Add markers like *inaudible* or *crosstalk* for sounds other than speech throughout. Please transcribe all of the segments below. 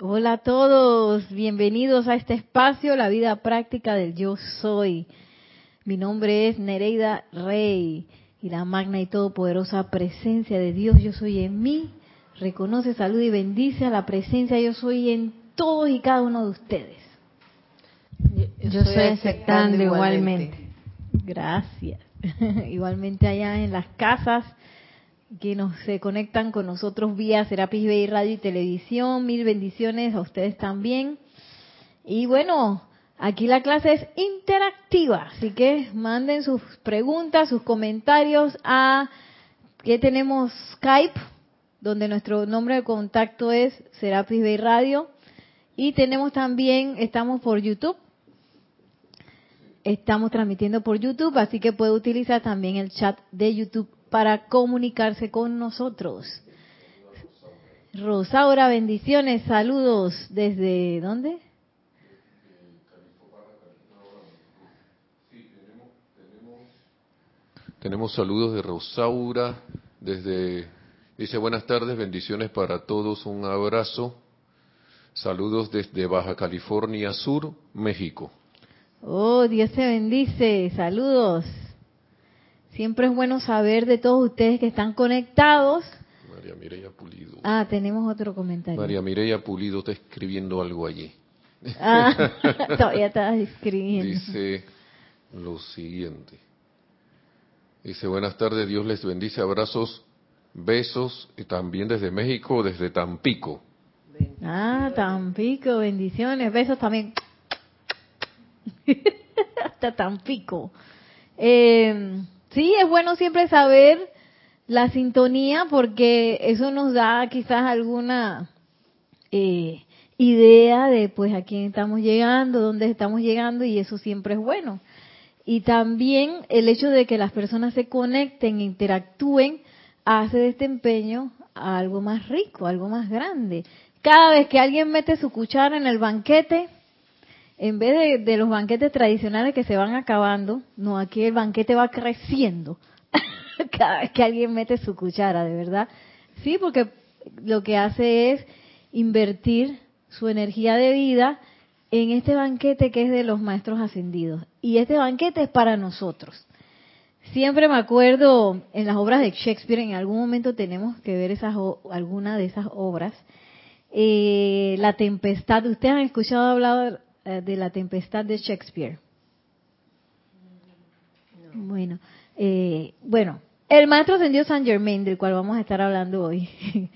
Hola a todos, bienvenidos a este espacio, la vida práctica del yo soy. Mi nombre es Nereida Rey y la magna y todopoderosa presencia de Dios yo soy en mí. Reconoce, salud y bendice a la presencia yo soy en todos y cada uno de ustedes. Yo, estoy aceptando igualmente. Gracias. *laughs* igualmente allá en las casas que nos se conectan con nosotros vía Serapis Bay Radio y Televisión. Mil bendiciones a ustedes también. Y bueno, aquí la clase es interactiva, así que manden sus preguntas, sus comentarios a que tenemos Skype, donde nuestro nombre de contacto es Serapis Bay Radio. Y tenemos también, estamos por YouTube. Estamos transmitiendo por YouTube, así que puede utilizar también el chat de YouTube para comunicarse con nosotros. Rosaura, bendiciones, saludos desde ¿dónde? Tenemos saludos de Rosaura desde dice buenas tardes, bendiciones para todos, un abrazo. Saludos desde Baja California Sur, México. Oh, Dios te bendice. Saludos. Siempre es bueno saber de todos ustedes que están conectados. María Mireya Pulido. Ah, tenemos otro comentario. María Mireya Pulido está escribiendo algo allí. Ah, *laughs* todavía estás escribiendo. Dice lo siguiente. Dice, buenas tardes, Dios les bendice, abrazos, besos, y también desde México, desde Tampico. Ah, Tampico, bendiciones, besos también. *laughs* Hasta Tampico. Eh, Sí, es bueno siempre saber la sintonía porque eso nos da quizás alguna eh, idea de pues a quién estamos llegando, dónde estamos llegando y eso siempre es bueno. Y también el hecho de que las personas se conecten, interactúen, hace de este empeño algo más rico, algo más grande. Cada vez que alguien mete su cuchara en el banquete, en vez de, los banquetes tradicionales que se van acabando, no, aquí el banquete va creciendo *laughs* cada vez que alguien mete su cuchara, de verdad. Sí, porque lo que hace es invertir su energía de vida en este banquete que es de los maestros ascendidos. Y este banquete es para nosotros. Siempre me acuerdo en las obras de Shakespeare, en algún momento tenemos que ver esas, alguna de esas obras. Eh, la tempestad, ustedes han escuchado hablar de la tempestad de Shakespeare. Bueno, eh, bueno, el maestro ascendido San Germain, del cual vamos a estar hablando hoy, *laughs*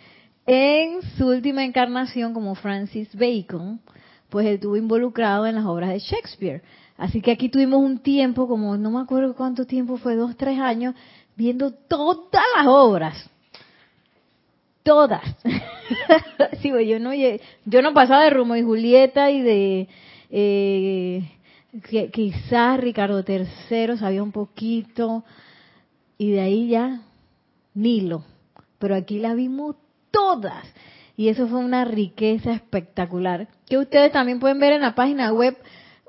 en su última encarnación como Francis Bacon, pues estuvo involucrado en las obras de Shakespeare. Así que aquí tuvimos un tiempo, como no me acuerdo cuánto tiempo fue, dos, tres años, viendo todas las obras todas. *laughs* sí, yo no yo no pasaba de Rumo y Julieta y de eh, quizás Ricardo III sabía un poquito y de ahí ya Nilo, pero aquí la vimos todas. Y eso fue una riqueza espectacular que ustedes también pueden ver en la página web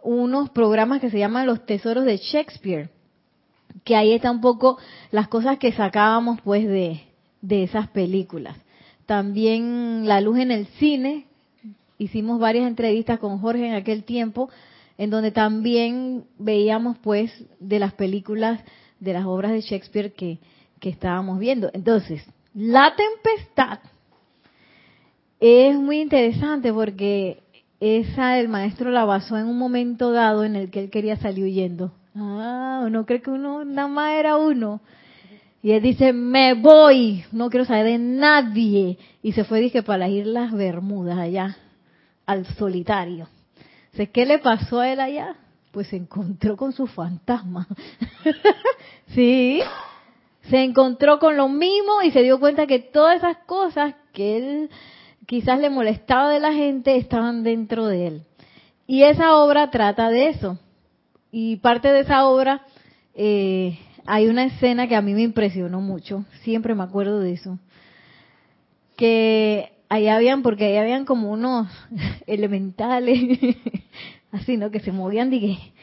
unos programas que se llaman los tesoros de Shakespeare que ahí está un poco las cosas que sacábamos pues de, de esas películas. También la luz en el cine hicimos varias entrevistas con Jorge en aquel tiempo, en donde también veíamos pues de las películas, de las obras de Shakespeare que, que estábamos viendo. Entonces, La Tempestad es muy interesante porque esa el maestro la basó en un momento dado en el que él quería salir huyendo. Ah, uno cree que uno nada más era uno. Y él dice, me voy, no quiero saber de nadie. Y se fue, dije, para las Islas Bermudas allá al solitario. ¿Qué le pasó a él allá? Pues se encontró con su fantasma. *laughs* sí, se encontró con lo mismo y se dio cuenta que todas esas cosas que él quizás le molestaba de la gente estaban dentro de él. Y esa obra trata de eso. Y parte de esa obra, eh, hay una escena que a mí me impresionó mucho, siempre me acuerdo de eso, que ahí habían, porque ahí habían como unos *laughs* elementales, *laughs* así, ¿no? Que se movían, dije.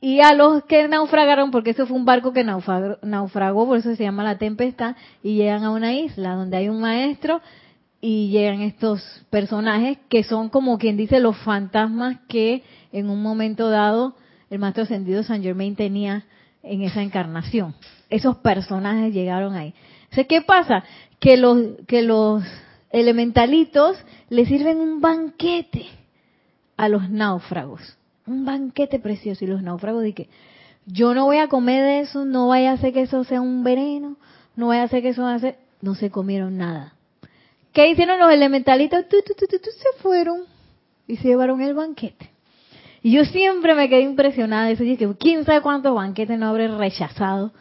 Y a los que naufragaron, porque eso fue un barco que naufragó, naufragó, por eso se llama la tempestad, y llegan a una isla donde hay un maestro y llegan estos personajes que son como quien dice los fantasmas que en un momento dado el maestro ascendido San Germain tenía en esa encarnación. Esos personajes llegaron ahí. ¿qué pasa? Que los, que los elementalitos le sirven un banquete a los náufragos. Un banquete precioso. Y los náufragos dicen, yo no voy a comer de eso, no vaya a hacer que eso sea un veneno, no vaya a hacer que eso hace... No se comieron nada. ¿Qué hicieron los elementalitos? se fueron y se llevaron el banquete. Y yo siempre me quedé impresionada de eso. Y que quién sabe cuántos banquetes no habré rechazado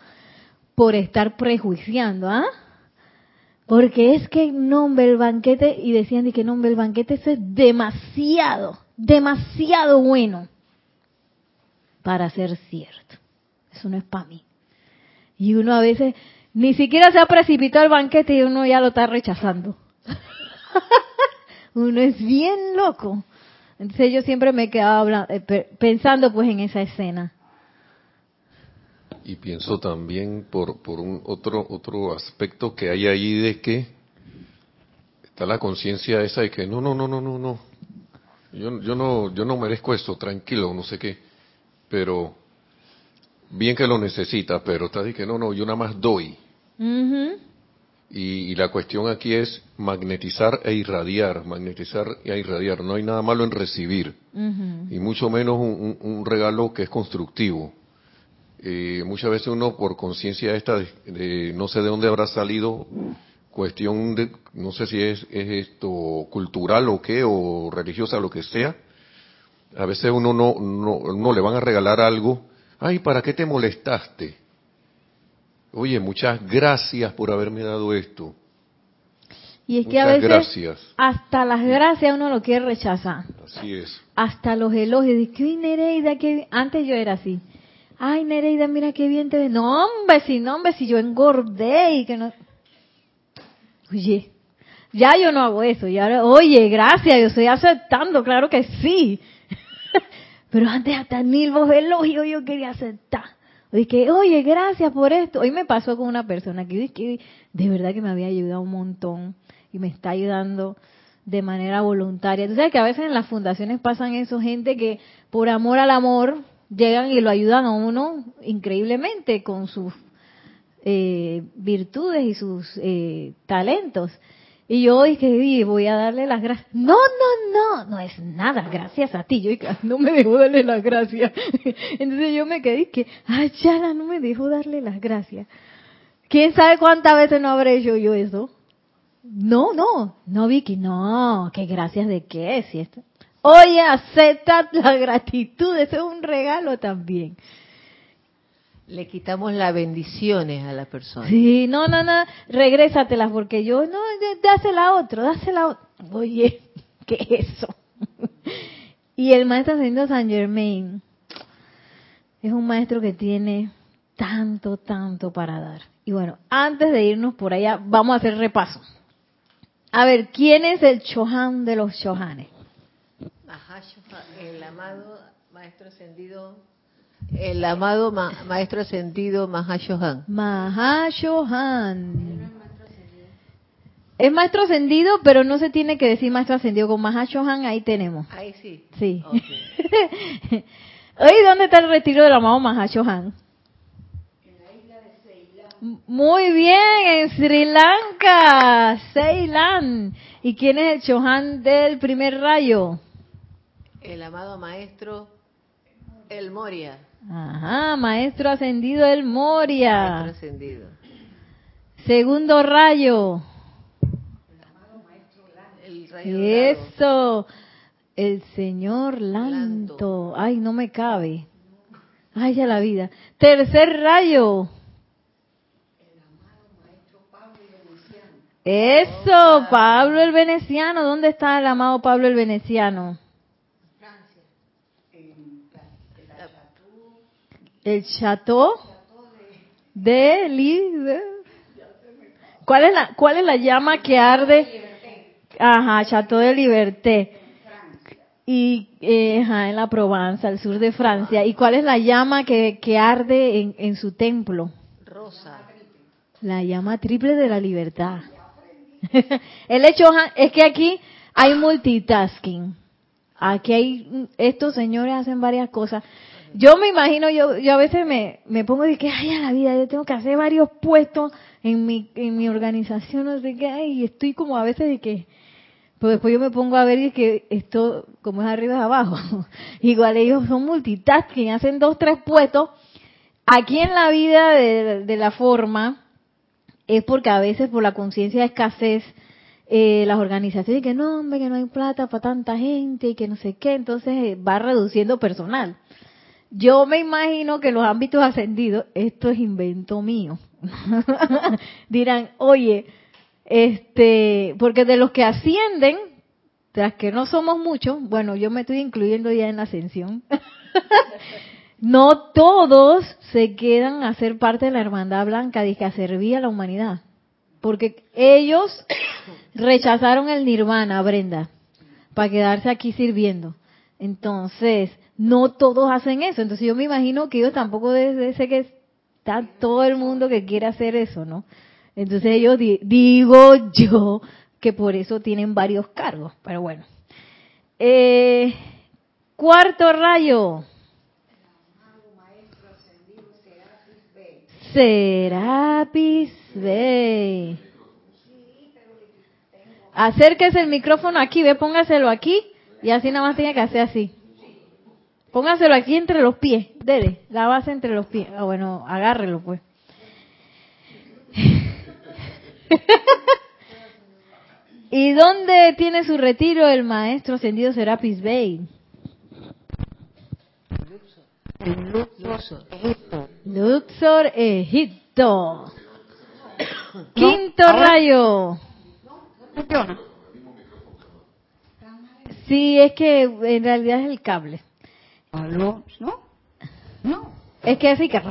por estar prejuiciando, ¿ah? Porque es que nombre el banquete, y decían de que nombre el banquete, eso es demasiado, demasiado bueno para ser cierto. Eso no es para mí. Y uno a veces ni siquiera se ha precipitado el banquete y uno ya lo está rechazando. *laughs* uno es bien loco. Entonces yo siempre me quedaba eh, pensando pues en esa escena. Y pienso también por, por un otro, otro aspecto que hay ahí de que está la conciencia esa de que no, no, no, no, no, no. Yo, yo no, yo no merezco esto, tranquilo, no sé qué. Pero bien que lo necesita, pero está de que no, no, yo nada más doy. Y, la cuestión aquí es magnetizar e irradiar, magnetizar e irradiar. No hay nada malo en recibir, y mucho menos un, regalo que es constructivo. Eh, muchas veces uno por conciencia esta de, no sé de dónde habrá salido cuestión de no sé si es, es, esto cultural o qué o religiosa lo que sea a veces uno no, no no le van a regalar algo ay para qué te molestaste Oye, muchas gracias por haberme dado esto. Y es que a veces hasta las gracias uno lo quiere rechazar. Así es. Hasta los elogios. De que, Nereida, que antes yo era así. Ay, Nereida, mira qué bien te ves. No, hombre, si no, hombre, si yo engordé y que no. Oye, ya yo no hago eso. Y oye, gracias, yo estoy aceptando, claro que sí. *laughs* Pero antes hasta ni los elogios yo quería aceptar. Dije, oye, gracias por esto. Hoy me pasó con una persona que, que de verdad que me había ayudado un montón y me está ayudando de manera voluntaria. Tú sabes que a veces en las fundaciones pasan eso, gente que por amor al amor llegan y lo ayudan a uno increíblemente con sus eh, virtudes y sus eh, talentos. Y yo dije, voy a darle las gracias. No, no, no, no es nada, gracias a ti. Yo no me dejó darle las gracias. *laughs* Entonces yo me quedé que, ay, Chala, no me dejó darle las gracias. ¿Quién sabe cuántas veces no habré hecho yo eso? No, no, no, Vicky, no, que gracias de qué, si esto. Oye, acepta la gratitud, eso es un regalo también. Le quitamos las bendiciones a la persona. Sí, no, no, no, regrésatelas porque yo, no, dásela a otro, dásela a otro. Oye, *laughs* ¿qué es eso? *laughs* y el maestro ascendido San Germain es un maestro que tiene tanto, tanto para dar. Y bueno, antes de irnos por allá, vamos a hacer repaso. A ver, ¿quién es el Chohan de los Chohanes? El amado maestro ascendido el amado maestro ascendido Mahashohan. Mahashohan. Es maestro ascendido, pero no se tiene que decir maestro ascendido con Mahashohan, ahí tenemos. Ahí sí. Sí. *laughs* Oye, ¿dónde está el retiro del amado Mahashohan? En la isla de Ceilán. Muy bien, en Sri Lanka, Ceilán. ¿Y quién es el Chohan del primer rayo? El amado maestro El Moria. Ajá, maestro ascendido el Moria. Maestro ascendido. Segundo rayo. El rayo Eso. El señor Lanto. Ay, no me cabe. Ay, ya la vida. Tercer rayo. Eso, Pablo el Veneciano. ¿Dónde está el amado Pablo el Veneciano? El chateau de Libre. ¿Cuál es la cuál es la llama que arde? Ajá, Chateau de Liberté. Y eh, ajá, en la Provenza, al sur de Francia. ¿Y cuál es la llama que, que arde en, en su templo? Rosa. La llama triple de la libertad. *laughs* el hecho es que aquí hay multitasking. Aquí hay, estos señores hacen varias cosas. Yo me imagino, yo, yo a veces me, me pongo de que, ay, a la vida, yo tengo que hacer varios puestos en mi, en mi organización, no sé qué, y estoy como a veces de que, pues después yo me pongo a ver y que esto, como es arriba es abajo. *laughs* Igual ellos son multitasking, hacen dos, tres puestos. Aquí en la vida de, de la forma, es porque a veces por la conciencia de escasez, eh, las organizaciones que no, hombre, que no hay plata para tanta gente y que no sé qué, entonces eh, va reduciendo personal. Yo me imagino que los ámbitos ascendidos, esto es invento mío. *laughs* Dirán, oye, este, porque de los que ascienden, tras que no somos muchos, bueno, yo me estoy incluyendo ya en la ascensión. *laughs* no todos se quedan a ser parte de la hermandad blanca de que servía a la humanidad. Porque ellos *coughs* rechazaron el nirvana, Brenda, para quedarse aquí sirviendo. Entonces, no todos hacen eso. Entonces yo me imagino que ellos tampoco ser que está todo el mundo que quiere hacer eso, ¿no? Entonces ellos digo yo que por eso tienen varios cargos, pero bueno. Eh, cuarto rayo. Serapis Bey. Acérquese el micrófono aquí, ve, póngaselo aquí y así nada más tiene que hacer así. Póngaselo aquí entre los pies, dele, la base entre los pies. Ah, bueno, agárrelo pues. *laughs* ¿Y dónde tiene su retiro el maestro ascendido Serapis Bey? Luxor, Egipto. Luxor, Egipto. *coughs* Quinto rayo. Sí, es que en realidad es el cable. ¿No? No. Es que así que...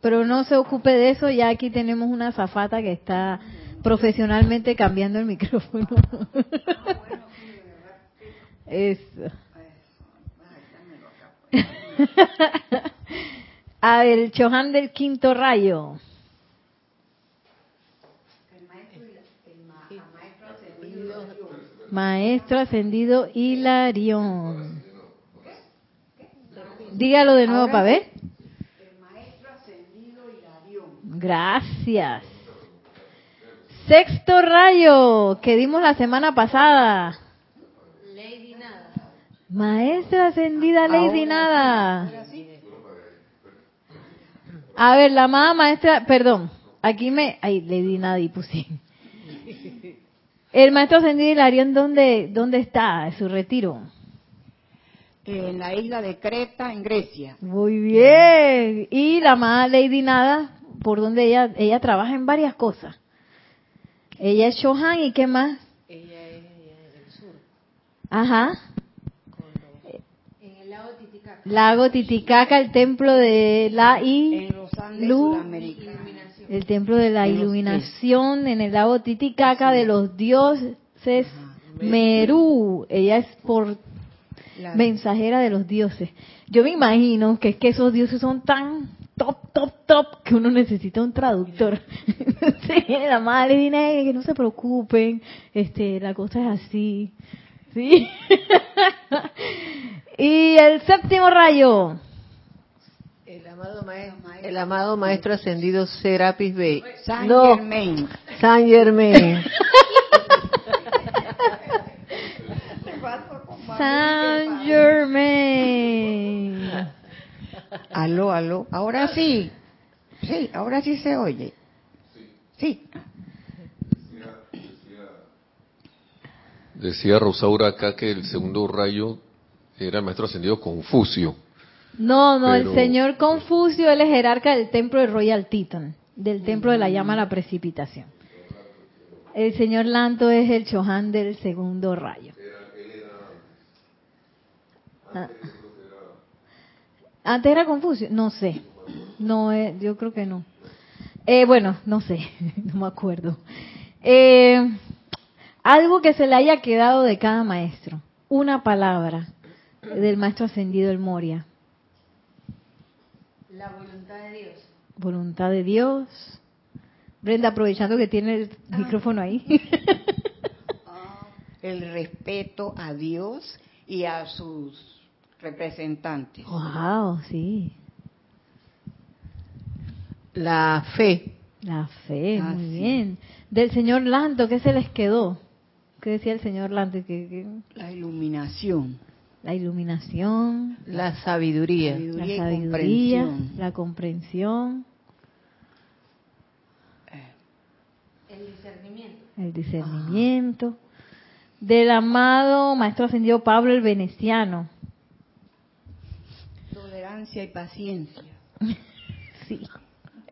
Pero no se ocupe de eso, ya aquí tenemos una zafata que está profesionalmente cambiando el micrófono. Eso. *laughs* A ver, el Chohan del quinto rayo. Maestro ascendido Hilarión. Dígalo de nuevo para ver. El maestro ascendido Hilarión. Gracias. Sexto rayo que dimos la semana pasada. Lady Nada. Maestra ascendida Lady Nada. A ver, la amada maestra, perdón, aquí me, ay, Lady Nada y puse. *laughs* El maestro ascendido Hilarión, ¿dónde, ¿dónde está? ¿Su retiro? En la isla de Creta, en Grecia. Muy bien. Y la amada Lady Nada, por donde ella, ella trabaja en varias cosas. Ella es Shohan y qué más? Ella es del sur. Ajá. En el lago Titicaca. Lago Titicaca, el templo de la I, En los Andes Lu- sudamericanos. el templo de la En iluminación en el lago Titicaca de los dioses Merú. Ella es por Mensajera de los dioses. Yo me imagino que es que esos dioses son tan top, top, top que uno necesita un traductor. *laughs* sí, la madre dice que no se preocupen, este, la cosa es así. Sí. *laughs* y el séptimo rayo. El amado, maestro, el amado maestro ascendido Serapis Bey. Saint No, Germain. Saint Germain. *laughs* Saint Germain. Aló, aló. Ahora sí. Sí, ahora sí se oye. Sí. Decía Rosaura acá que el segundo rayo era el maestro ascendido Confucio. No, no, Pero- el señor Confucio, él es jerarca del templo de Royal Teton, del templo de la llama a la precipitación. El señor Lanto es el Chohan del segundo rayo. Ah. Antes era Confucio, no sé, no, eh, yo creo que no. Eh, bueno, no sé, *laughs* no me acuerdo. Eh, algo que se le haya quedado de cada maestro, una palabra del maestro ascendido el Moria. La voluntad de Dios. voluntad de Dios, Brenda, aprovechando que tiene el micrófono ahí. *laughs* El respeto a Dios y a sus representantes. wow, sí. La fe. La fe, Ah, muy sí. bien. Del señor Lanto, ¿qué se les quedó? ¿Qué decía el señor Lanto? Que, que- La iluminación. la iluminación, La sabiduría. la Sabiduría sabiduría, comprensión. la comprensión, El discernimiento. el discernimiento. Del amado Maestro Ascendido Pablo el Veneciano. Tolerancia y paciencia. *laughs* Sí.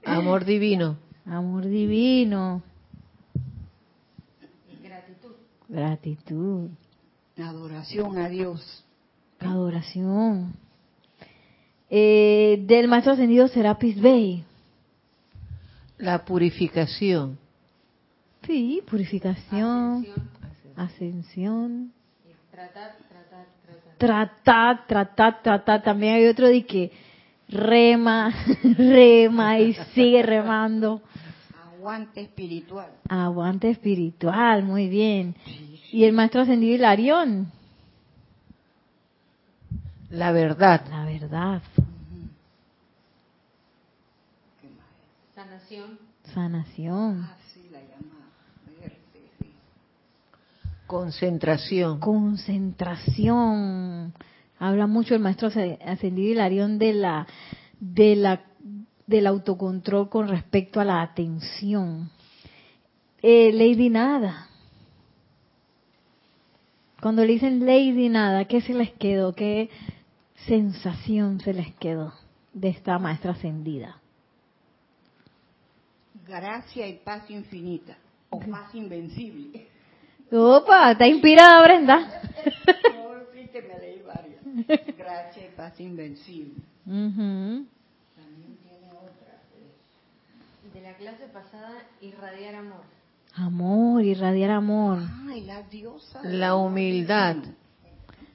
Amor divino. Amor divino, Gratitud. gratitud, Adoración a Dios. adoración. Eh, del Maestro Ascendido Serapis Bey. La purificación. Sí, purificación, Ascensión. ascensión. Y tratar, tratar, tratar. tratar. También hay otro de que rema, *laughs* rema y sigue remando. Aguante espiritual. Aguante espiritual, muy bien. Y el maestro ascendido Hilarión, La verdad. la verdad, Sanación. sanación, Así la llama. Verte, sí. Concentración. concentración. Habla mucho el maestro ascendido Hilarión de la, de la, del autocontrol con respecto a la atención. Eh, Lady Nada. Cuando le dicen Lady Nada, ¿qué se les quedó? ¿Qué sensación se les quedó de esta maestra ascendida? Gracia y paz infinita. O paz invencible. Opa, está inspirada Brenda. No, sí que me leí varias. Gracia y paz invencible. Ujú. De la clase pasada, irradiar amor. Amor, irradiar amor. Ay, la diosa. La humildad.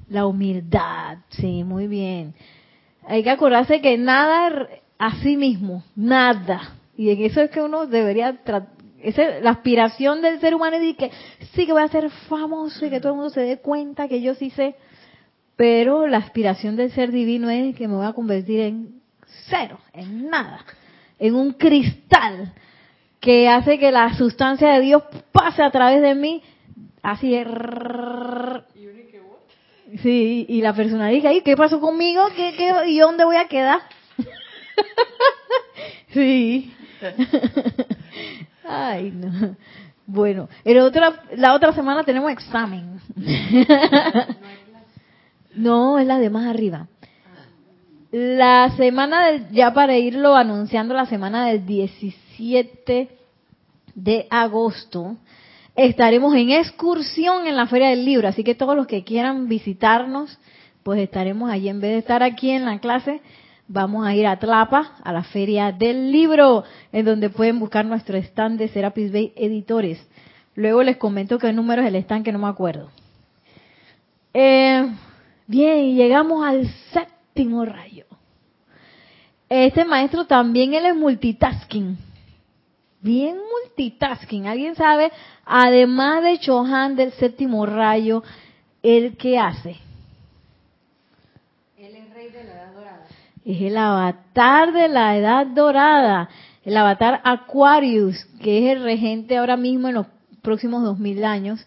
La humildad, sí, muy bien. Hay que acordarse que nada a sí mismo, nada. Y en eso es que uno debería tra- esa- la aspiración del ser humano es de que sí que voy a ser famoso y que todo el mundo se dé cuenta que yo sí sé. Pero la aspiración del ser divino es que me voy a convertir en cero, en nada, en un cristal que hace que la sustancia de Dios pase a través de mí, así es. Sí, y la persona dice, "Ay, ¿qué pasó conmigo? ¿Qué, qué, ¿Y dónde voy a quedar? *laughs* sí. *laughs* Ay, no. *laughs* Bueno, la otra semana tenemos examen. *laughs* no, es la de más arriba. La semana, ya para irlo anunciando, la semana del 17 de agosto, estaremos en excursión en la Feria del Libro, así que todos los que quieran visitarnos, pues estaremos allí en vez de estar aquí en la clase, vamos a ir a Tlapa, a la Feria del Libro, en donde pueden buscar nuestro stand de Serapis Bay Editores. Luego les comento qué número es el stand que no me acuerdo. Eh, bien, llegamos al séptimo rayo. Este maestro también él es multitasking. Bien multitasking. ¿Alguien sabe? Además de Chohan del séptimo rayo, ¿él qué hace? Él es rey de la edad dorada. Es el avatar de la edad dorada. El avatar Aquarius, que es el regente ahora mismo en los próximos dos mil años,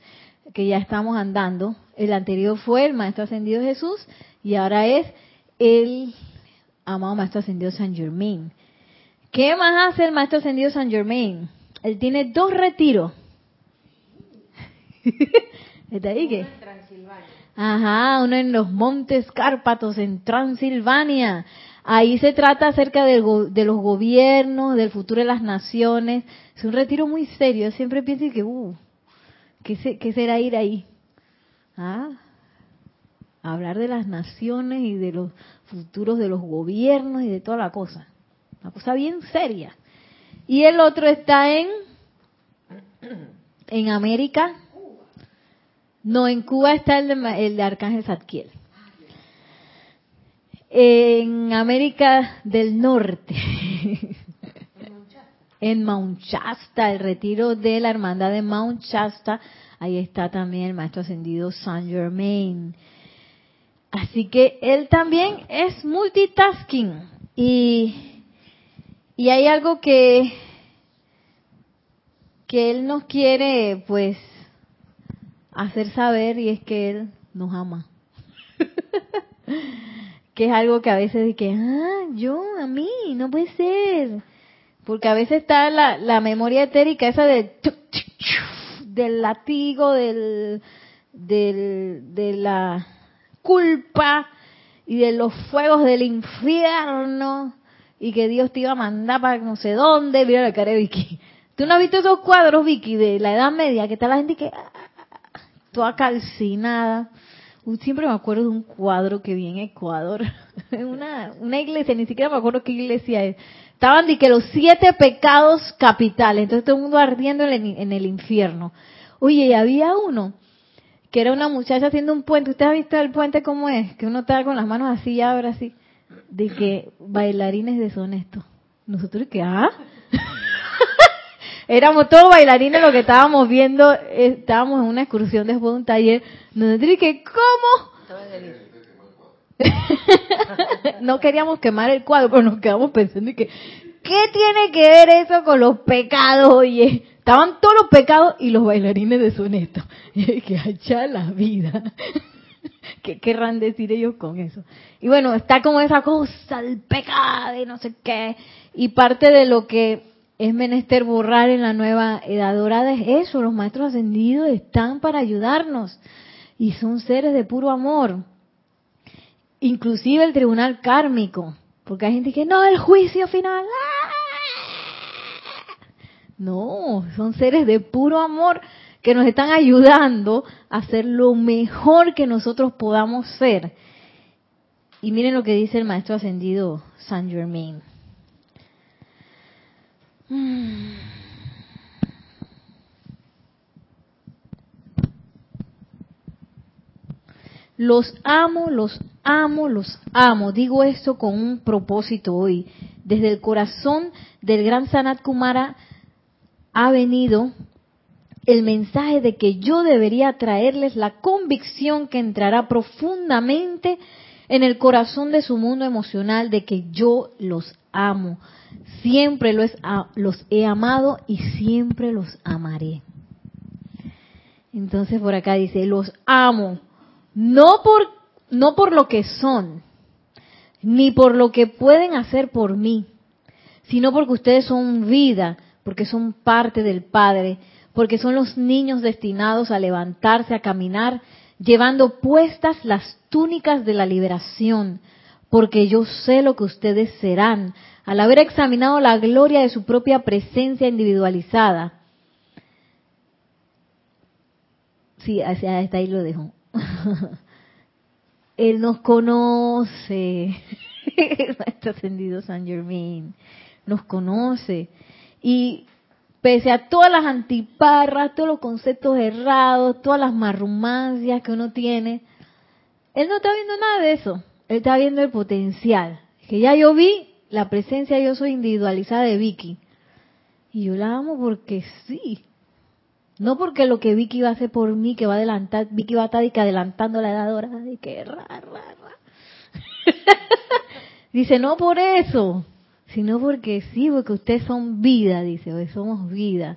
que ya estamos andando. El anterior fue el Maestro Ascendido Jesús y ahora es el amado Maestro Ascendido San Germain. ¿Qué más hace el Maestro Ascendido San Germain? Él tiene dos retiros. *laughs* ¿Está ahí qué? Ajá, uno en los Montes Cárpatos, en Transilvania. Ahí se trata acerca go- de los gobiernos, del futuro de las naciones. Es un retiro muy serio. Yo siempre pienso que, uh, ¿qué, se- será ir ahí? ¿Ah? Hablar de las naciones y de los futuros de los gobiernos y de toda la cosa. Una cosa bien seria. Y el otro está en, en América, no, en Cuba está el de, el de Arcángel Zadkiel. En América del Norte. *laughs* en Mount Shasta, el retiro de la hermandad de Mount Shasta. Ahí está también el maestro ascendido Saint Germain. Así que él también es multitasking. Y, y hay algo que, que él nos quiere, pues, hacer saber y es que él nos ama. *laughs* que es algo que a veces de que, ah, yo, a mí, no puede ser. Porque a veces está la, la memoria etérica esa de, del latigo, del, del, de la culpa y de los fuegos del infierno y que Dios te iba a mandar para no sé dónde. Mira la cara de Vicky. ¿Tú no has visto esos cuadros, Vicky, de la Edad Media? Que está la gente que ah, toda calcinada. Siempre me acuerdo de un cuadro que vi en Ecuador, *laughs* una, una iglesia, ni siquiera me acuerdo qué iglesia es. Estaban de que los siete pecados capitales, entonces todo el mundo ardiendo en el, en infierno. Oye, y había uno que era una muchacha haciendo un puente. ¿Usted ha visto el puente cómo es? Que uno está con las manos así y abre así. De que bailarines deshonestos. Nosotros que, ah. Éramos todos bailarines lo que estábamos viendo. Estábamos en una excursión después de un taller. Nosotros que, ¿cómo? *laughs* no queríamos quemar el cuadro, pero nos quedamos pensando que, ¿qué tiene que ver eso con los pecados, oye? Estaban todos los pecados y los bailarines deshonestos. *laughs* Y que hacha la vida. *laughs* ¿Qué querrán decir ellos con eso? Y bueno, está como esa cosa, el pecado y no sé qué. Y parte de lo que es menester borrar en la nueva edad dorada es eso. Los maestros ascendidos están para ayudarnos. Y son seres de puro amor. Inclusive el tribunal kármico. Porque hay gente que no, el juicio final. ¡ah! No, son seres de puro amor que nos están ayudando a ser lo mejor que nosotros podamos ser. Y miren lo que dice el maestro ascendido Saint Germain. Los amo, los amo, los amo. Digo esto con un propósito hoy. Desde el corazón del gran Sanat Kumara ha venido el mensaje de que yo debería traerles la convicción que entrará profundamente en el corazón de su mundo emocional de que yo los amo. Siempre los, los he amado y siempre los amaré. Entonces por acá dice, los amo, no por, no por lo que son, ni por lo que pueden hacer por mí, sino porque ustedes son vida, porque son parte del Padre, porque son los niños destinados a levantarse, a caminar, llevando puestas las túnicas de la liberación, porque yo sé lo que ustedes serán al haber examinado la gloria de su propia presencia individualizada. Sí, hasta ahí lo dejo. *laughs* Él nos conoce, *laughs* Maestro Ascendido San Germain, nos conoce y pese a todas las antiparras, todos los conceptos errados, todas las marrumancias que uno tiene, él no está viendo nada de eso. Él está viendo el potencial. Que ya yo vi la presencia yo soy individualizada de Vicky. Y yo la amo porque sí. No porque lo que Vicky va a hacer por mí, que va a adelantar, Vicky va a estar adelantando la edad dorada, y que ra. *laughs* Dice, no por eso, sino porque sí, porque ustedes son vida, dice, hoy somos vida.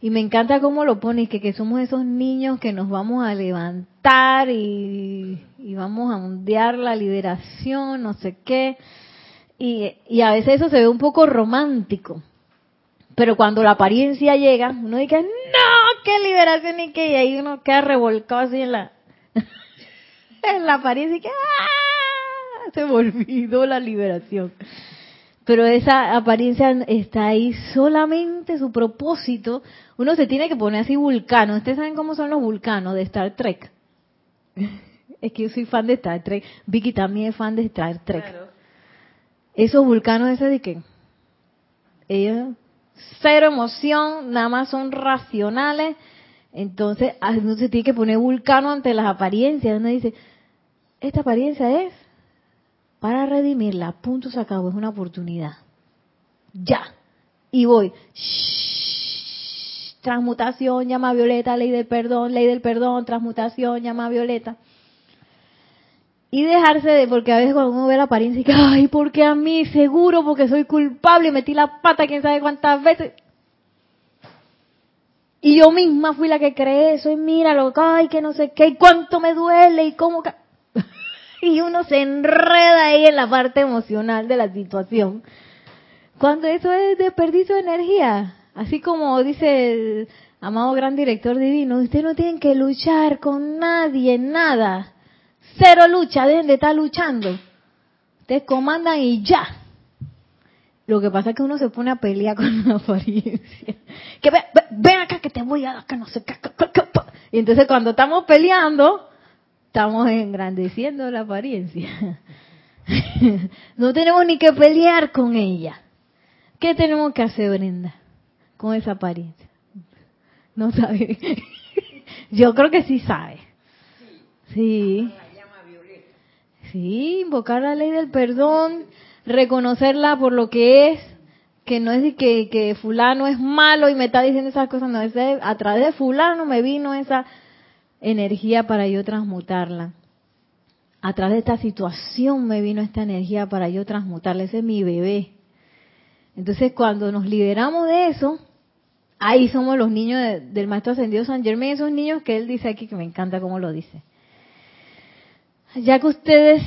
Y me encanta cómo lo pone, que, que somos esos niños que nos vamos a levantar y, y vamos a ondear la liberación, no sé qué. Y, y, a veces eso se ve un poco romántico. Pero cuando la apariencia llega, uno dice, no, qué liberación y qué, y ahí uno queda revolcado así en la, *laughs* en la apariencia y que, ¡ah! Se me olvidó la liberación pero esa apariencia está ahí solamente su propósito. Uno se tiene que poner así vulcano. ¿Ustedes saben cómo son los vulcanos de Star Trek? *laughs* Es que yo soy fan de Star Trek. Vicky también es fan de Star Trek. Esos vulcanos ese de que ellos cero emoción, nada más son racionales. Entonces, uno se tiene que poner vulcano ante las apariencias. Uno dice, esta apariencia es para redimirla, punto se es una oportunidad. Ya. y voy. Transmutación, llama violeta, ley del perdón, ley del perdón, transmutación, llama violeta. Y dejarse de, porque a veces cuando uno ve la apariencia y que, ay, porque a mí, seguro, porque soy culpable, metí la pata quién sabe cuántas veces. Y yo misma fui la que creé eso, y mira lo ay, que no sé qué, y cuánto me duele, y cómo... *laughs* y uno se enreda ahí en la parte emocional de la situación. Cuando eso es desperdicio de energía, así como dice el amado gran director divino, ustedes no tienen que luchar con nadie, nada. Cero lucha, dejen de estar luchando. Ustedes comandan y ya. Lo que pasa es que uno se pone a pelear *laughs* con la apariencia. Que ven, ven acá que te voy a dar que no sé qué. Y entonces cuando estamos peleando, estamos engrandeciendo la apariencia. *laughs* No tenemos ni que pelear con ella. ¿Qué tenemos que hacer, Brenda, con esa apariencia? No sabe. *laughs* Yo creo que sí sabe. Sí. Sí, invocar la ley del perdón, reconocerla por lo que es, que no es que, que fulano es malo y me está diciendo esas cosas, no, es de- a través de fulano me vino esa energía para yo transmutarla. A través de esta situación me vino esta energía para yo transmutarla, ese es mi bebé. Entonces cuando nos liberamos de eso, ahí somos los niños de- del Maestro Ascendido San Germain, esos niños que él dice aquí, que me encanta cómo lo dice. Ya que ustedes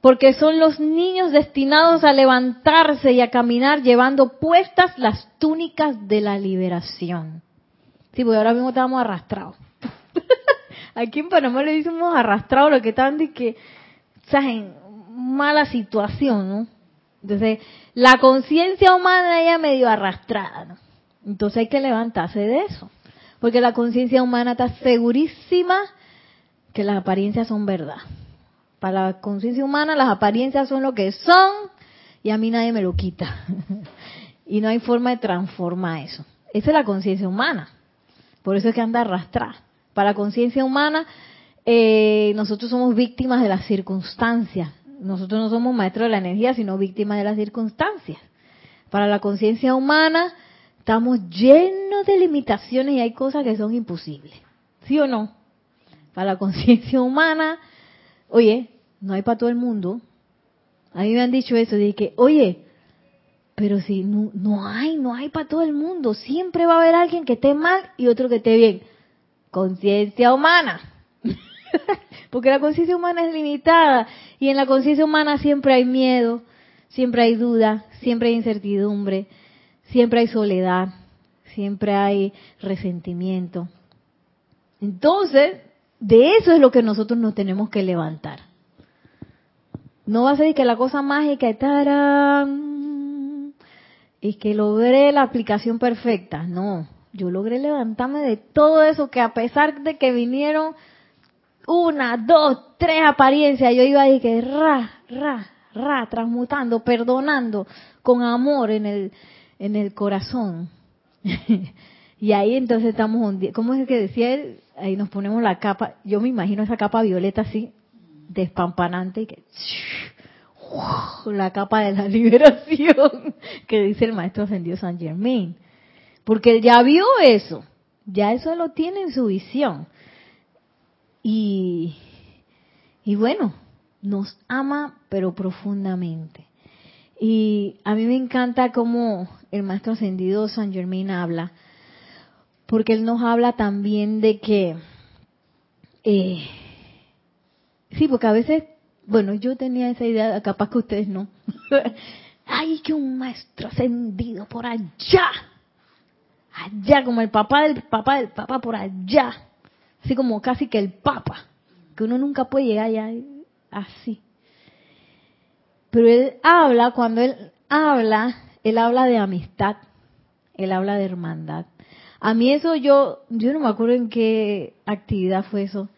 porque son los niños destinados a levantarse y a caminar llevando puestas las túnicas de la liberación. Sí, porque ahora mismo estábamos arrastrados. *laughs* Aquí en Panamá le decimos arrastrados lo que están de que, sea, en mala situación, ¿no? Entonces, la conciencia humana ya medio arrastrada, ¿no? Entonces hay que levantarse de eso. Porque la conciencia humana está segurísima que las apariencias son verdad. Para la conciencia humana las apariencias son lo que son y a mí nadie me lo quita. *laughs* y no hay forma de transformar eso. Esa es la conciencia humana. Por eso es que anda arrastrada. Para la conciencia humana eh, nosotros somos víctimas de las circunstancias. Nosotros no somos maestros de la energía, sino víctimas de las circunstancias. Para la conciencia humana estamos llenos de limitaciones y hay cosas que son imposibles. ¿Sí o no? Para la conciencia humana Oye, no hay para todo el mundo. A mí me han dicho eso, de que, oye, pero si no, no hay, no hay para todo el mundo. Siempre va a haber alguien que esté mal y otro que esté bien. Conciencia humana. *laughs* Porque la conciencia humana es limitada y en la conciencia humana siempre hay miedo, siempre hay duda, siempre hay incertidumbre, siempre hay soledad, siempre hay resentimiento. Entonces, de eso es lo que nosotros nos tenemos que levantar. No va a ser que la cosa mágica es tarán, y que logré la aplicación perfecta. No, yo logré levantarme de todo eso que a pesar de que vinieron una, dos, tres apariencias, yo iba ahí que ra, ra, ra, transmutando, perdonando, con amor en el, en el corazón. *laughs* y ahí entonces estamos hundidos. ¿Cómo es que decía él? Ahí nos ponemos la capa, yo me imagino esa capa violeta así, despampanante, y que la capa de la *laughs* liberación que dice el maestro ascendido San Germain. Porque él ya vio eso, ya eso lo tiene en su visión. Y, y bueno, nos ama pero profundamente. Y a mí me encanta cómo el maestro ascendido San Germain habla, porque él nos habla también de que, eh, sí, porque a veces, bueno, yo tenía esa idea, capaz que ustedes no. *laughs* Ay, que un maestro ascendido por allá, allá, como el papá del papá del papá por allá, así como casi que el papa, que uno nunca puede llegar allá así. Pero él habla, cuando él habla, él habla de amistad, él habla de hermandad. A mí eso yo, yo no me acuerdo en qué actividad fue eso,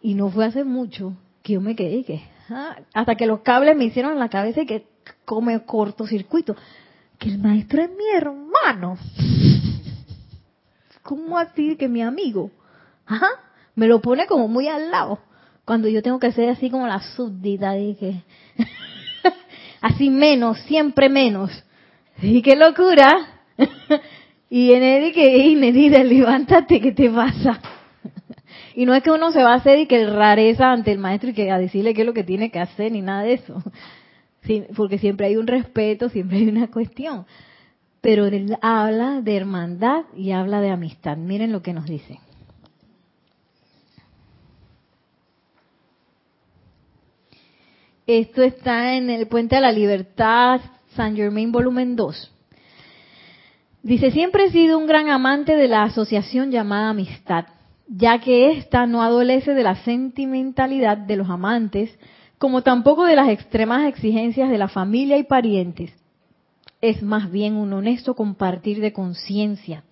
y no fue hace mucho, que yo me quedé que, ah, hasta que los cables me hicieron en la cabeza y que come cortocircuito, que el maestro es mi hermano. *laughs* ¿Cómo así que mi amigo? Me lo pone como muy al lado, cuando yo tengo que ser así como la súbdita, dije, *laughs* así menos, siempre menos. y qué locura. *laughs* y en él que, y Nerida, *laughs* levántate, ¿qué te pasa? *laughs* y no es que uno se va a hacer y que rareza ante el maestro y que a decirle qué es lo que tiene que hacer, ni nada de eso. *laughs* Porque siempre hay un respeto, siempre hay una cuestión. Pero él habla de hermandad y habla de amistad. Miren lo que nos dice. Esto está en el Puente de la Libertad, San Germain, volumen 2. Dice, siempre he sido un gran amante de la asociación llamada amistad, ya que ésta no adolece de la sentimentalidad de los amantes, como tampoco de las extremas exigencias de la familia y parientes. Es más bien un honesto compartir de conciencia,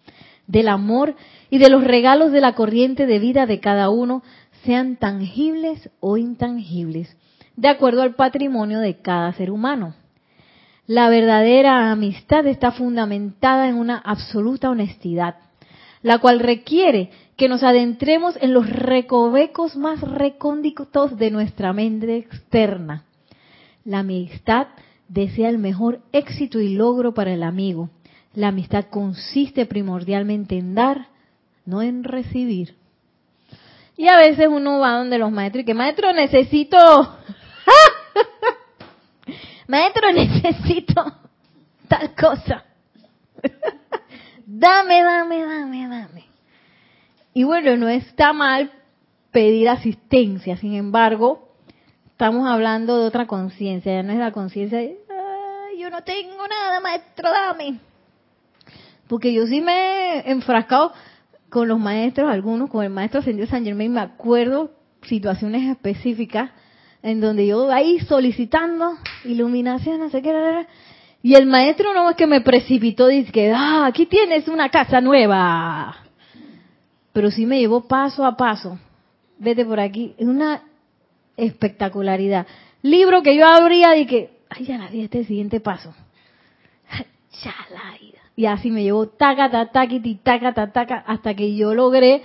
del amor y de los regalos de la corriente de vida de cada uno, sean tangibles o intangibles de acuerdo al patrimonio de cada ser humano. La verdadera amistad está fundamentada en una absoluta honestidad, la cual requiere que nos adentremos en los recovecos más recónditos de nuestra mente externa. La amistad desea el mejor éxito y logro para el amigo. La amistad consiste primordialmente en dar, no en recibir. Y a veces uno va donde los maestros y que maestro necesito *laughs* Maestro, *laughs* necesito tal cosa. *laughs* dame, dame, dame, dame. Y bueno, no está mal pedir asistencia, sin embargo, estamos hablando de otra conciencia, ya no es la conciencia de, yo no tengo nada, maestro, dame. Porque yo sí me he enfrascado con los maestros, algunos, con el maestro Ascendido San Germain, me acuerdo situaciones específicas en donde yo ahí solicitando iluminación, no sé qué, y el maestro no es que me precipitó, dice que, ah, aquí tienes una casa nueva. Pero sí me llevó paso a paso. Vete por aquí. Es una espectacularidad. Libro que yo abría y que, ay, ya la di este siguiente paso. *laughs* Ya la Y así me llevó taca, taca, taca, taca, taca, hasta que yo logré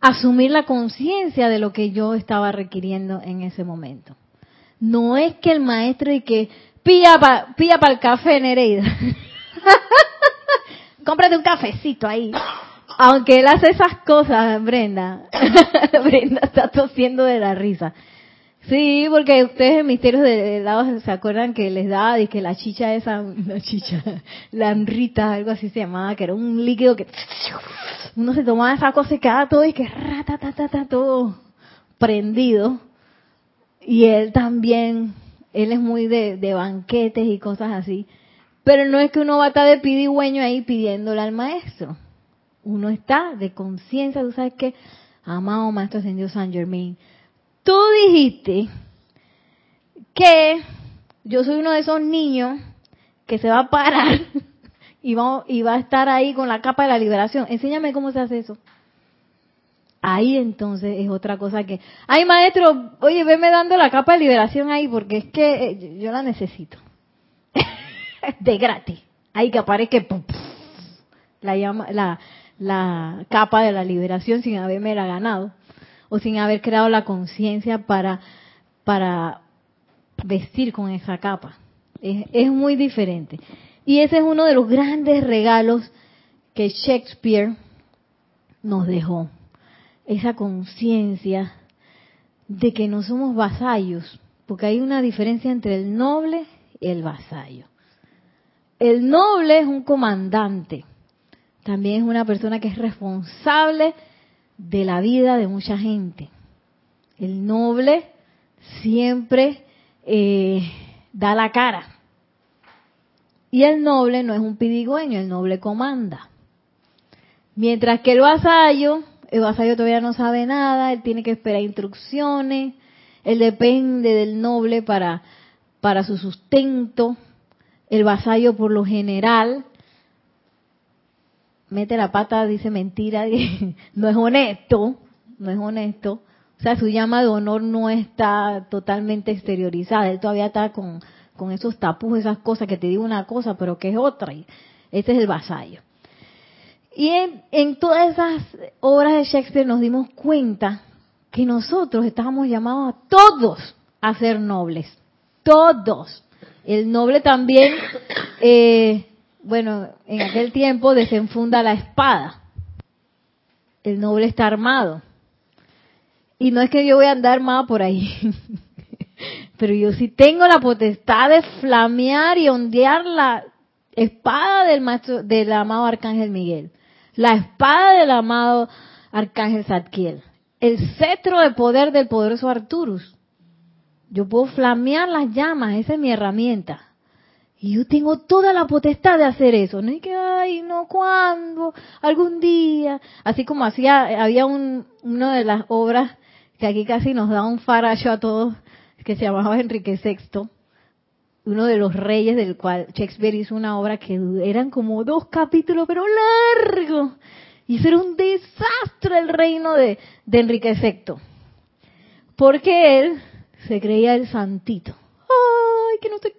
asumir la conciencia de lo que yo estaba requiriendo en ese momento. No es que el maestro y que pilla para pilla el café Nereida. *laughs* Cómprate un cafecito ahí. Aunque él hace esas cosas, Brenda. *laughs* Brenda está tosiendo de la risa. Sí, porque ustedes en Misterios de lado se acuerdan que les daba y que la chicha esa, la chicha, la anrita, algo así se llamaba, que era un líquido que uno se tomaba esa cosa y quedaba todo y que rata, todo prendido. Y él también, él es muy de, de, banquetes y cosas así. Pero no es que uno va a estar de pidigüeño ahí pidiéndole al maestro. Uno está de conciencia, tú sabes que, amado maestro ascendido San Germain, tú dijiste que yo soy uno de esos niños que se va a parar *laughs* y va, y va a estar ahí con la capa de la liberación. Enséñame cómo se hace eso. Ahí entonces es otra cosa que, ay maestro, oye, veme dando la capa de liberación ahí porque es que eh, yo la necesito. *laughs* de gratis. Ahí que aparezca la, llama, la, la capa de la liberación sin haberme la ganado o sin haber creado la conciencia para, para vestir con esa capa. Es, es muy diferente. Y ese es uno de los grandes regalos que Shakespeare nos dejó. Esa conciencia de que no somos vasallos, porque hay una diferencia entre el noble y el vasallo. El noble es un comandante, también es una persona que es responsable de la vida de mucha gente. El noble siempre eh, da la cara. Y el noble no es un pidigüeño, el noble comanda. Mientras que el vasallo, el vasallo todavía no sabe nada, él tiene que esperar instrucciones, él depende del noble para, para su sustento. El vasallo por lo general mete la pata, dice mentira, *laughs* no es honesto, no es honesto. O sea, su llama de honor no está totalmente exteriorizada, él todavía está con con esos tapujos, esas cosas que te digo una cosa, pero que es otra. Este es el vasallo. Y en, todas esas obras de Shakespeare nos dimos cuenta que nosotros estábamos llamados a todos a ser nobles. Todos. El noble también eh, bueno, en aquel tiempo desenfunda la espada. El noble está armado. Y no es que yo voy a andar armado por ahí. *laughs* Pero yo sí tengo la potestad de flamear y ondear la espada del del amado Arcángel Miguel. La espada del amado Arcángel Zadkiel. El cetro de poder del poderoso Arturus. Yo puedo flamear las llamas, esa es mi herramienta. Y yo tengo toda la potestad de hacer eso. No es que, ay, no, ¿cuándo? Algún día. Así como hacía, había un, una de las obras que aquí casi nos da un faracho a todos, que se llamaba Enrique VI, uno de los reyes del cual Shakespeare hizo una obra que eran como dos capítulos, pero largo. Y eso era un desastre el reino de, de Enrique VI. Porque él se creía el santito. Ay, que no sé.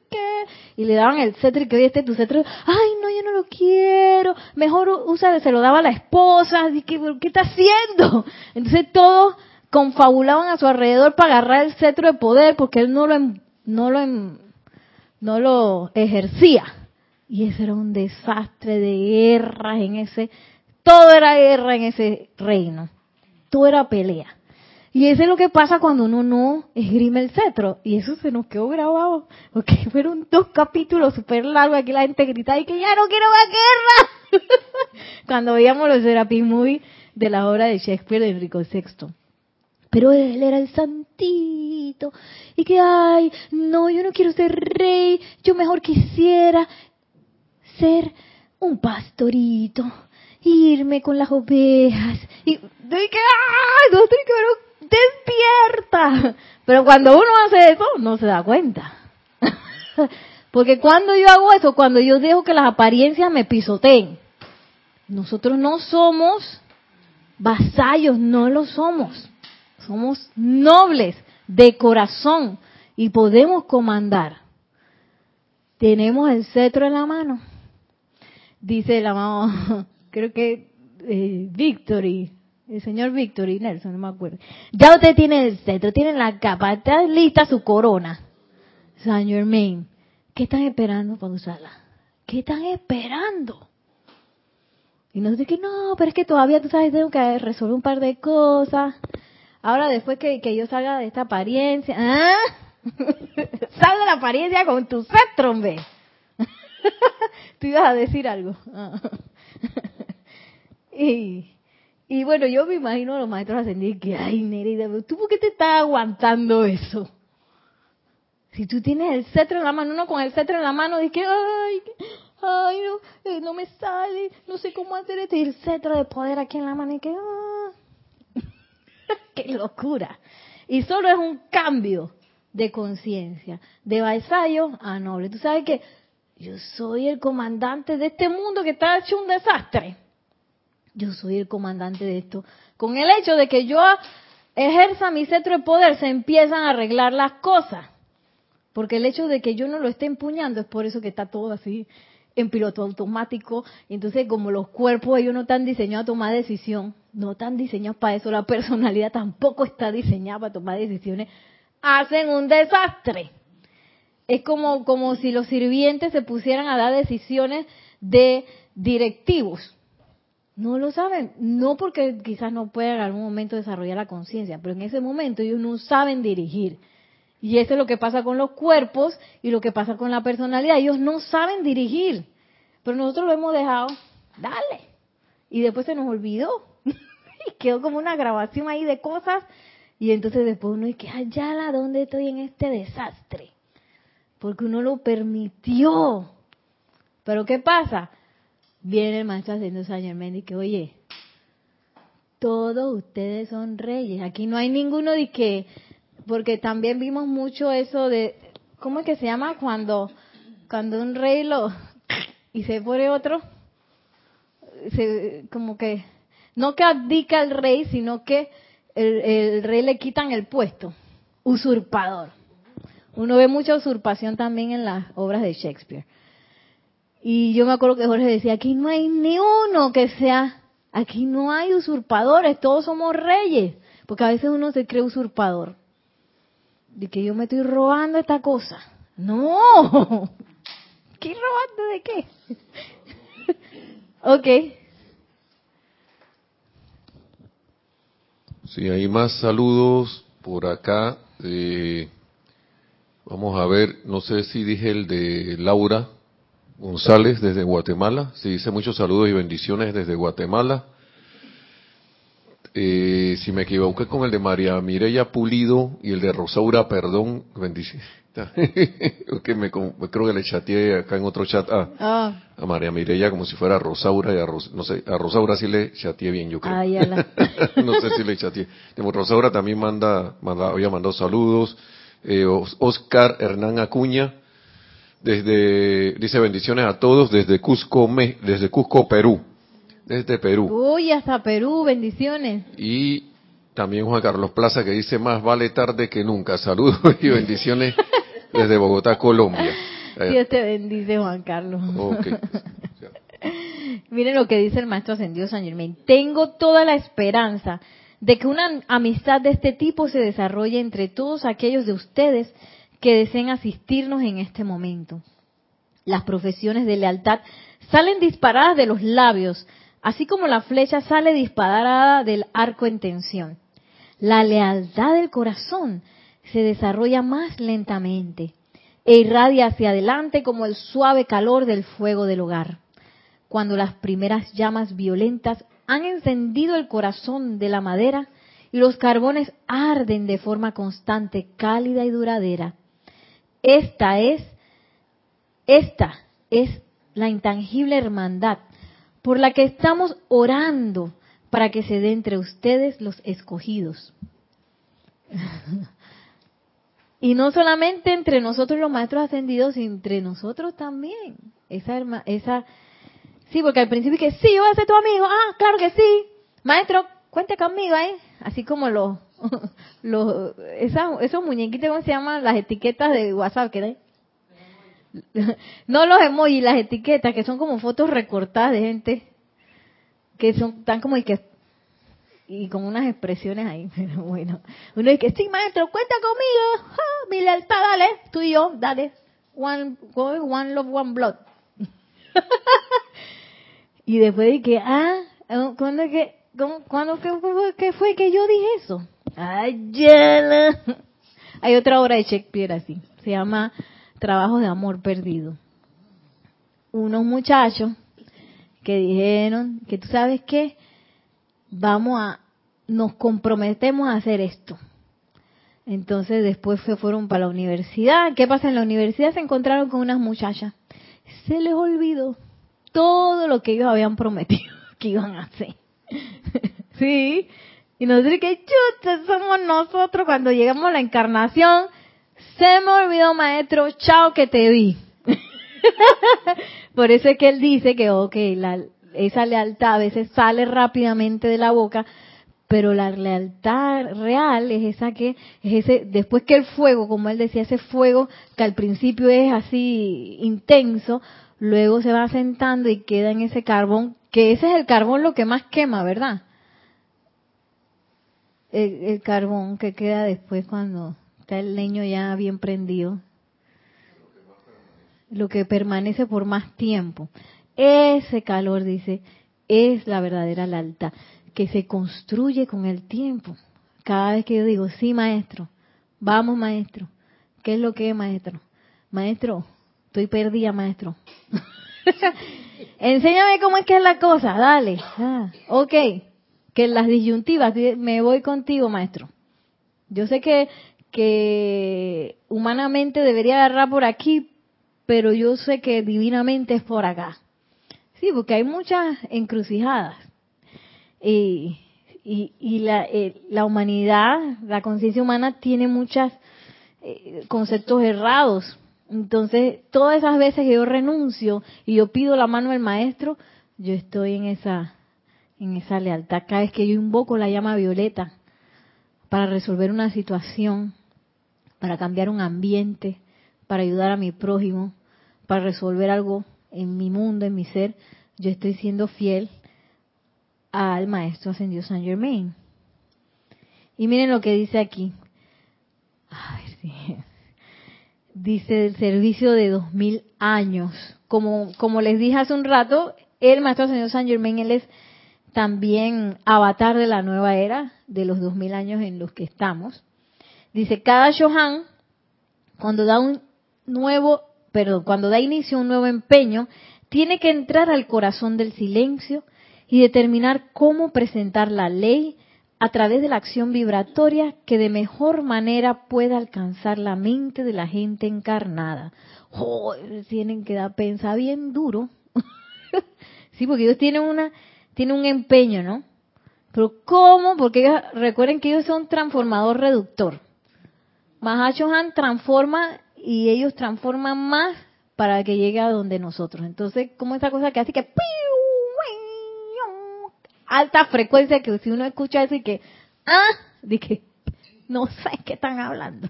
Y le daban el cetro y que hoy este tu cetro. Ay, no, yo no lo quiero. Mejor usa, se lo daba a la esposa. Y que, ¿Qué está haciendo? *laughs* Entonces todos confabulaban a su alrededor para agarrar el cetro de poder porque él no lo, em, no lo, em, no lo ejercía. Y ese era un desastre de guerras en ese, todo era guerra en ese reino. Todo era pelea. Y eso es lo que pasa cuando uno no esgrime el cetro. Y eso se nos quedó grabado. Porque *laughs* fueron dos capítulos súper largos. Aquí la gente gritaba y que ya no quiero más guerra. *laughs* cuando veíamos los Serapis Movie de la obra de Shakespeare de Enrico VI. Pero él era el santito. Y que, ay, no, yo no quiero ser rey. Yo mejor quisiera ser un pastorito. Irme con las ovejas. Y, que, ay, no, que despierta. Pero cuando uno hace eso, no se da cuenta. *laughs* Porque cuando yo hago eso, cuando yo dejo que las apariencias me pisoteen, nosotros no somos vasallos, no lo somos somos nobles de corazón y podemos comandar. Tenemos el cetro en la mano. Dice el amado, *laughs* creo que eh, Victory, el señor Victory Nelson, no me acuerdo. Ya usted tiene el cetro, tiene la capa, está lista su corona. Saint Germain, ¿qué están esperando para usarla? ¿Qué están esperando? Y nos dice que no, pero es que todavía tú sabes, tengo que resolver un par de cosas. Ahora después que, yo salga de esta apariencia, ¿ah? *laughs* Sal de la apariencia con tu cetro, hombre. *laughs* Tú ibas a decir algo. *laughs* y, y bueno, yo me imagino a los maestros ascendidos que, ay, Nereida, ¿tú por qué te estás aguantando eso? Si tú tienes el cetro en la mano, uno con el cetro en la mano, dice ay, ay, no, eh, no me sale, no sé cómo hacer este, y el cetro de poder aquí en la mano, y que, ah, *laughs* ¡Qué locura! Y solo es un cambio de conciencia, de vasallo a noble. Tú sabes que yo soy el comandante de este mundo que está hecho un desastre. Yo soy el comandante de esto. Con el hecho de que yo ejerza mi cetro de poder, se empiezan a arreglar las cosas. Porque el hecho de que yo no lo esté empuñando es por eso que está todo así en piloto automático. Entonces, como los cuerpos ellos no están diseñados a tomar decisión, no están diseñados para eso, la personalidad tampoco está diseñada para tomar decisiones, hacen un desastre. Es como, como si los sirvientes se pusieran a dar decisiones de directivos. No lo saben, no porque quizás no puedan en algún momento desarrollar la conciencia, pero en ese momento ellos no saben dirigir. Y eso es lo que pasa con los cuerpos y lo que pasa con la personalidad. Ellos no saben dirigir, pero nosotros lo hemos dejado, dale. Y después se nos olvidó. *laughs* y quedó como una grabación ahí de cosas. Y entonces después uno dice, allá la donde estoy en este desastre. Porque uno lo permitió. Pero ¿qué pasa? Viene el maestro haciendo San Germán y que, oye, todos ustedes son reyes. Aquí no hay ninguno de que porque también vimos mucho eso de, ¿cómo es que se llama? Cuando, cuando un rey lo, *laughs* y se pone otro, se, como que, no que abdica el rey, sino que el, el rey le quitan el puesto, usurpador. Uno ve mucha usurpación también en las obras de Shakespeare. Y yo me acuerdo que Jorge decía, aquí no hay ni uno que sea, aquí no hay usurpadores, todos somos reyes, porque a veces uno se cree usurpador de que yo me estoy robando esta cosa. No, *laughs* ¿Qué robando de qué? *laughs* ok. Sí, hay más saludos por acá. Eh, vamos a ver, no sé si dije el de Laura González desde Guatemala. Sí, dice muchos saludos y bendiciones desde Guatemala. Eh, si me equivoqué con el de María Mireya Pulido y el de Rosaura, perdón, bendiciones. *laughs* que me, creo que le chateé acá en otro chat ah. a María Mireya como si fuera Rosaura y a, no sé, a Rosaura sí le chateé bien, yo creo. Ah, *laughs* no sé si le chateé. Rosaura también manda, manda había mandado saludos. Eh, Oscar Hernán Acuña, desde, dice bendiciones a todos desde Cusco, desde Cusco, Perú desde Perú. Uy, hasta Perú, bendiciones. Y también Juan Carlos Plaza que dice más vale tarde que nunca. Saludos y bendiciones *laughs* desde Bogotá, Colombia. Dios te bendice, Juan Carlos. *laughs* Miren lo que dice el maestro ascendido San Germain. Tengo toda la esperanza de que una amistad de este tipo se desarrolle entre todos aquellos de ustedes que deseen asistirnos en este momento. Las profesiones de lealtad salen disparadas de los labios así como la flecha sale disparada del arco en tensión. La lealtad del corazón se desarrolla más lentamente e irradia hacia adelante como el suave calor del fuego del hogar. Cuando las primeras llamas violentas han encendido el corazón de la madera y los carbones arden de forma constante, cálida y duradera. Esta es, esta es la intangible hermandad por la que estamos orando para que se dé entre ustedes los escogidos. *laughs* y no solamente entre nosotros los maestros ascendidos, entre nosotros también. Esa, esa, sí, porque al principio que sí, yo voy a ser tu amigo. Ah, claro que sí. Maestro, cuente conmigo, ¿eh? Así como los, *laughs* los, esos muñequitos, ¿cómo se llaman? Las etiquetas de WhatsApp, ¿qué? *laughs* no los emojis, las etiquetas, que son como fotos recortadas de gente que son tan como y que y con unas expresiones ahí, *laughs* pero bueno. Uno dice, sí, maestro, cuenta conmigo, mi lealtad, dale, tú y yo, dale. One, one love, one blood. y después de que, ah, ¿cuándo que, cuándo que, fue que yo dije eso? Ay, *laughs* Hay otra obra de Shakespeare así, se llama trabajos de amor perdido. Unos muchachos que dijeron que tú sabes qué, vamos a, nos comprometemos a hacer esto. Entonces después se fueron para la universidad. ¿Qué pasa? En la universidad se encontraron con unas muchachas. Se les olvidó todo lo que ellos habían prometido *laughs* que iban a hacer. *laughs* sí. Y nosotros que chucha somos nosotros cuando llegamos a la encarnación se me olvidó, maestro, chao que te vi. *laughs* Por eso es que él dice que, ok, la, esa lealtad a veces sale rápidamente de la boca, pero la lealtad real es esa que, es ese, después que el fuego, como él decía, ese fuego que al principio es así intenso, luego se va asentando y queda en ese carbón, que ese es el carbón lo que más quema, ¿verdad? El carbón que queda después cuando está el leño ya bien prendido. Lo que permanece por más tiempo. Ese calor, dice, es la verdadera lealtad, que se construye con el tiempo. Cada vez que yo digo, sí, maestro, vamos, maestro. ¿Qué es lo que es, maestro? Maestro, estoy perdida, maestro. *laughs* Enséñame cómo es que es la cosa, dale. Ah, ok, que las disyuntivas, me voy contigo, maestro. Yo sé que que humanamente debería agarrar por aquí, pero yo sé que divinamente es por acá. Sí, porque hay muchas encrucijadas. Y, y, la, eh, la, humanidad, la conciencia humana tiene muchos eh, conceptos errados. Entonces, todas esas veces que yo renuncio y yo pido la mano del maestro, yo estoy en esa en esa lealtad. Cada vez que yo invoco la llama violeta para resolver una situación, para cambiar un ambiente, para ayudar a mi prójimo, para resolver algo en mi mundo, en mi ser, yo estoy siendo fiel al Maestro Ascendido San Germain. Y miren lo que dice aquí. dice del servicio de dos mil años. Como, como les dije hace un rato, el maestro señor San Germain, él es también avatar de la nueva era, de los dos mil años en los que estamos. Dice, cada Shohan, cuando da un nuevo, perdón, cuando da inicio a un nuevo empeño, tiene que entrar al corazón del silencio y determinar cómo presentar la ley a través de la acción vibratoria que de mejor manera pueda alcanzar la mente de la gente encarnada. tienen que dar pensar bien duro. *laughs* sí, porque ellos tienen una tienen un empeño, ¿no? Pero ¿cómo? Porque recuerden que ellos son transformador reductor. Mahashohan transforma y ellos transforman más para que llegue a donde nosotros. Entonces, como esa cosa que hace que alta frecuencia que si uno escucha eso y que, ah, dije, no sé qué están hablando.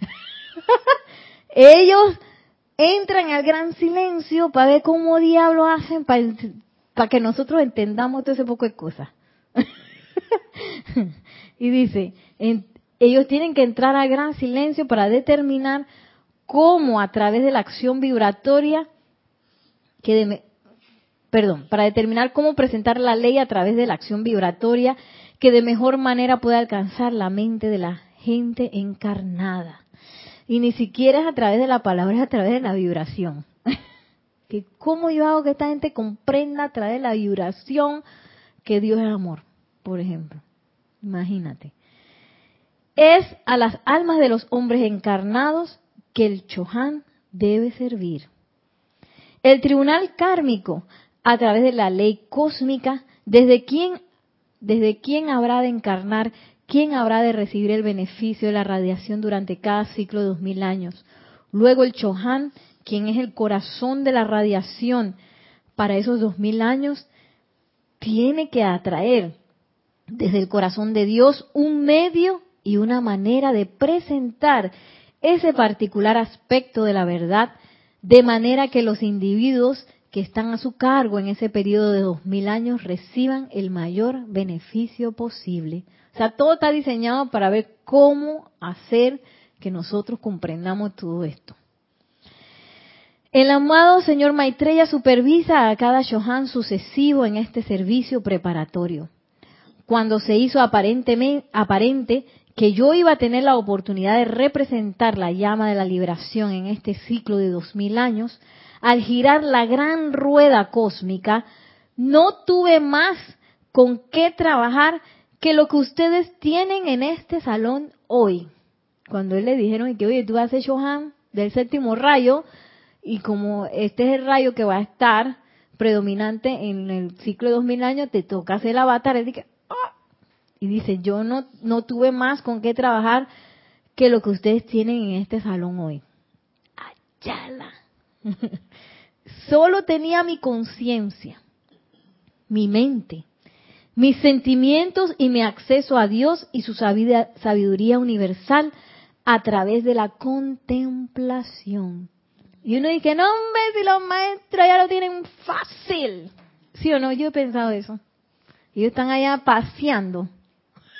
*laughs* Ellos entran al gran silencio para ver cómo diablos hacen para, que nosotros entendamos todo ese poco de cosas. *laughs* y dice, ellos tienen que entrar al gran silencio para determinar cómo a través de la acción vibratoria que de, perdón, para determinar cómo presentar la ley a través de la acción vibratoria que de mejor manera pueda alcanzar la mente de la gente encarnada. Y ni siquiera es a través de la palabra, es a través de la vibración. Que cómo yo hago que esta gente comprenda a través de la vibración que Dios es amor, por ejemplo. Imagínate. Es a las almas de los hombres encarnados que el Chohan debe servir. El tribunal kármico a través de la ley cósmica, desde quién, desde quién habrá de encarnar, quién habrá de recibir el beneficio de la radiación durante cada ciclo de dos mil años. Luego el Chohan, quien es el corazón de la radiación para esos dos mil años, tiene que atraer desde el corazón de Dios un medio y una manera de presentar ese particular aspecto de la verdad, de manera que los individuos que están a su cargo en ese periodo de dos mil años reciban el mayor beneficio posible. O sea, todo está diseñado para ver cómo hacer que nosotros comprendamos todo esto. El amado señor Maitreya supervisa a cada Shohan sucesivo en este servicio preparatorio. Cuando se hizo aparentemente, aparente que yo iba a tener la oportunidad de representar la llama de la liberación en este ciclo de dos mil años, al girar la gran rueda cósmica, no tuve más con qué trabajar que lo que ustedes tienen en este salón hoy. Cuando él le dijeron que, oye, tú haces Johan del séptimo rayo, y como este es el rayo que va a estar predominante en el ciclo de dos mil años, te toca hacer el avatar. Él dice, ah". y dice, yo no, no tuve más con qué trabajar que lo que ustedes tienen en este salón hoy. Ayala. *laughs* Solo tenía mi conciencia, mi mente, mis sentimientos y mi acceso a Dios y su sabiduría universal a través de la contemplación. Y uno dice, no hombre, si los maestros ya lo tienen fácil. ¿Sí o no? Yo he pensado eso. Ellos están allá paseando.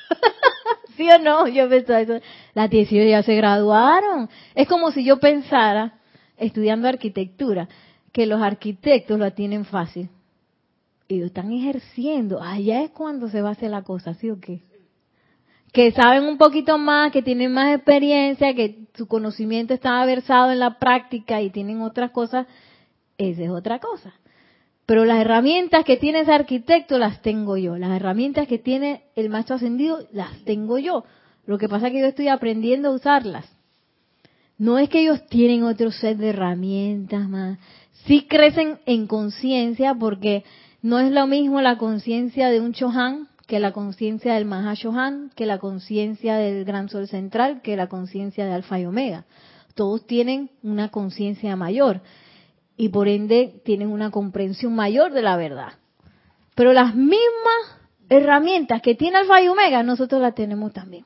*laughs* ¿Sí o no? Yo he pensado eso. Las 18 ya se graduaron. Es como si yo pensara estudiando arquitectura, que los arquitectos lo tienen fácil. Lo están ejerciendo. Allá es cuando se va a hacer la cosa, ¿sí o qué? Que saben un poquito más, que tienen más experiencia, que su conocimiento está versado en la práctica y tienen otras cosas, esa es otra cosa. Pero las herramientas que tiene ese arquitecto las tengo yo. Las herramientas que tiene el maestro ascendido las tengo yo. Lo que pasa es que yo estoy aprendiendo a usarlas. No es que ellos tienen otro set de herramientas más. Sí crecen en conciencia porque no es lo mismo la conciencia de un Chohan que la conciencia del Mahashohan, que la conciencia del Gran Sol Central, que la conciencia de Alfa y Omega. Todos tienen una conciencia mayor y por ende tienen una comprensión mayor de la verdad. Pero las mismas herramientas que tiene Alfa y Omega, nosotros las tenemos también.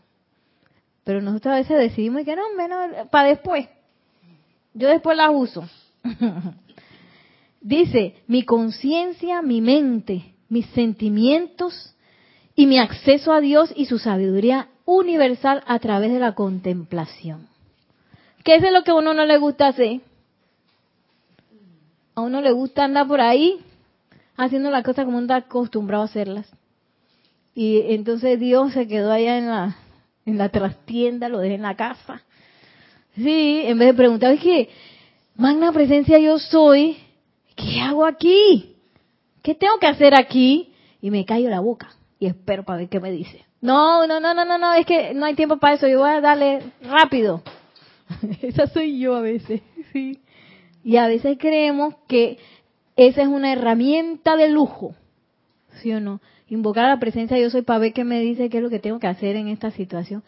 Pero nosotros a veces decidimos que no, menos para después. Yo después la uso. *laughs* Dice, mi conciencia, mi mente, mis sentimientos y mi acceso a Dios y su sabiduría universal a través de la contemplación. ¿Qué es lo que a uno no le gusta hacer? A uno le gusta andar por ahí haciendo las cosas como uno está acostumbrado a hacerlas. Y entonces Dios se quedó allá en la, en la trastienda, lo dejé en la casa. Sí, en vez de preguntar, ¿qué? magna presencia yo soy, ¿qué hago aquí? ¿Qué tengo que hacer aquí? Y me callo la boca y espero para ver qué me dice. No, no, no, no, no, no, es que no hay tiempo para eso, yo voy a darle rápido. *laughs* Esa soy yo a veces, *laughs* sí. Y a veces creemos que esa es una herramienta de lujo, ¿sí o no? Invocar a la presencia de yo soy para ver qué me dice, qué es lo que tengo que hacer en esta situación.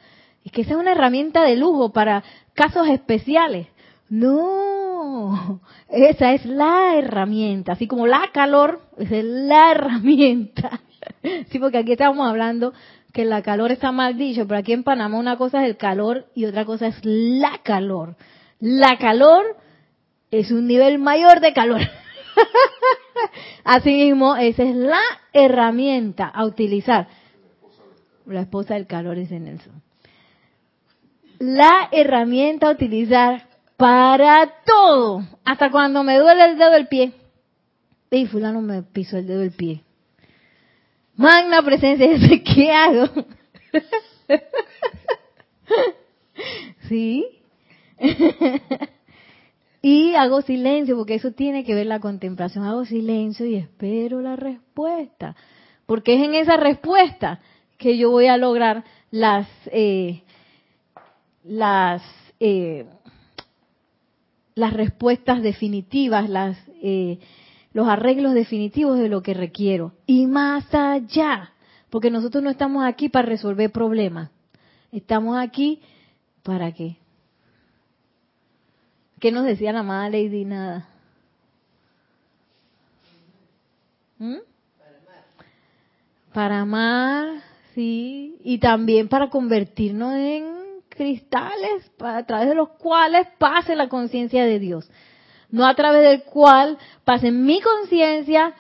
Es que esa es una herramienta de lujo para casos especiales. No, *laughs* esa es la herramienta, así como la calor, esa es la herramienta. *laughs* Sí, porque aquí estamos hablando que la calor está mal dicho, pero aquí en Panamá una cosa es el calor y otra cosa es la calor. La calor es un nivel mayor de calor. *laughs* Asimismo, esa es la herramienta a utilizar. La esposa del calor es en Nelson. La herramienta a utilizar para todo. Hasta cuando me duele el dedo del pie. Y fulano me pisó el dedo del pie. Magna presencia, *laughs* ¿qué hago? ¿Sí? y hago silencio, porque eso tiene que ver la contemplación. Hago silencio y espero la respuesta. Porque es en esa respuesta que yo voy a lograr las, eh, las, eh, las respuestas definitivas, las, eh, los arreglos definitivos de lo que requiero. Y más allá, porque nosotros no estamos aquí para resolver problemas. Estamos aquí para qué? ¿Qué nos decía la amada Lady Nada? ¿Mm? Para amar, sí, y también para convertirnos en cristales a través de los cuales pase la conciencia de Dios. No a través del cual pase mi conciencia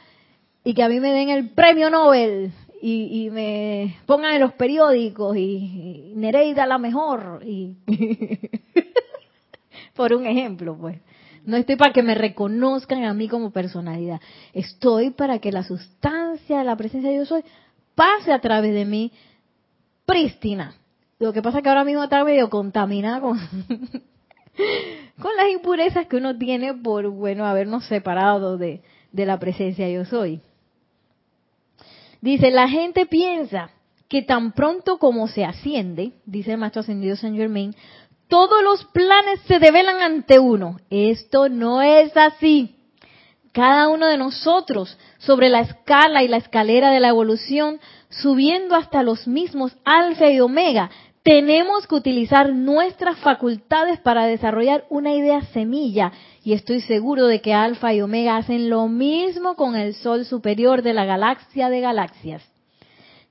y que a mí me den el premio Nobel y, me pongan en los periódicos y, Nereida la mejor. Y *laughs* por un ejemplo, pues. No estoy para que me reconozcan a mí como personalidad. Estoy para que la sustancia de la presencia de Dios soy pase a través de mí prístina. Lo que pasa es que ahora mismo está medio contaminada con, *laughs* con las impurezas que uno tiene por, bueno, habernos separado de, de la presencia yo soy. Dice, la gente piensa que tan pronto como se asciende, dice el maestro ascendido Saint Germain, todos los planes se develan ante uno. Esto no es así. Cada uno de nosotros, sobre la escala y la escalera de la evolución, subiendo hasta los mismos alfa y omega, tenemos que utilizar nuestras facultades para desarrollar una idea semilla. Y estoy seguro de que alfa y omega hacen lo mismo con el sol superior de la galaxia de galaxias.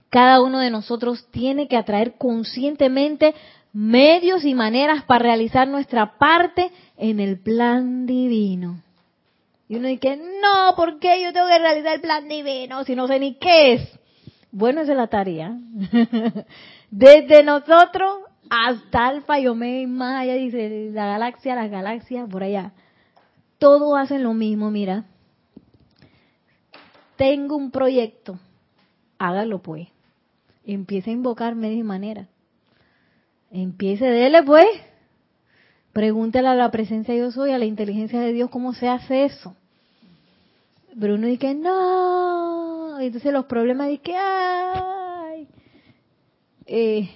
Cada uno de nosotros tiene que atraer conscientemente medios y maneras para realizar nuestra parte en el plan divino. Y uno dice, no, ¿por qué yo tengo que realizar el plan divino si no sé ni qué es? Bueno, esa es la tarea. *laughs* Desde nosotros hasta Alfa y Omega más allá, dice la galaxia, las galaxias, por allá. Todos hacen lo mismo, mira. Tengo un proyecto, hágalo pues. Empiece a invocar medios y maneras. Empiece, dele pues. Pregúntale a la presencia de Dios hoy, a la inteligencia de Dios, cómo se hace eso. Bruno dice, no. Entonces los problemas dice, ay. Eh,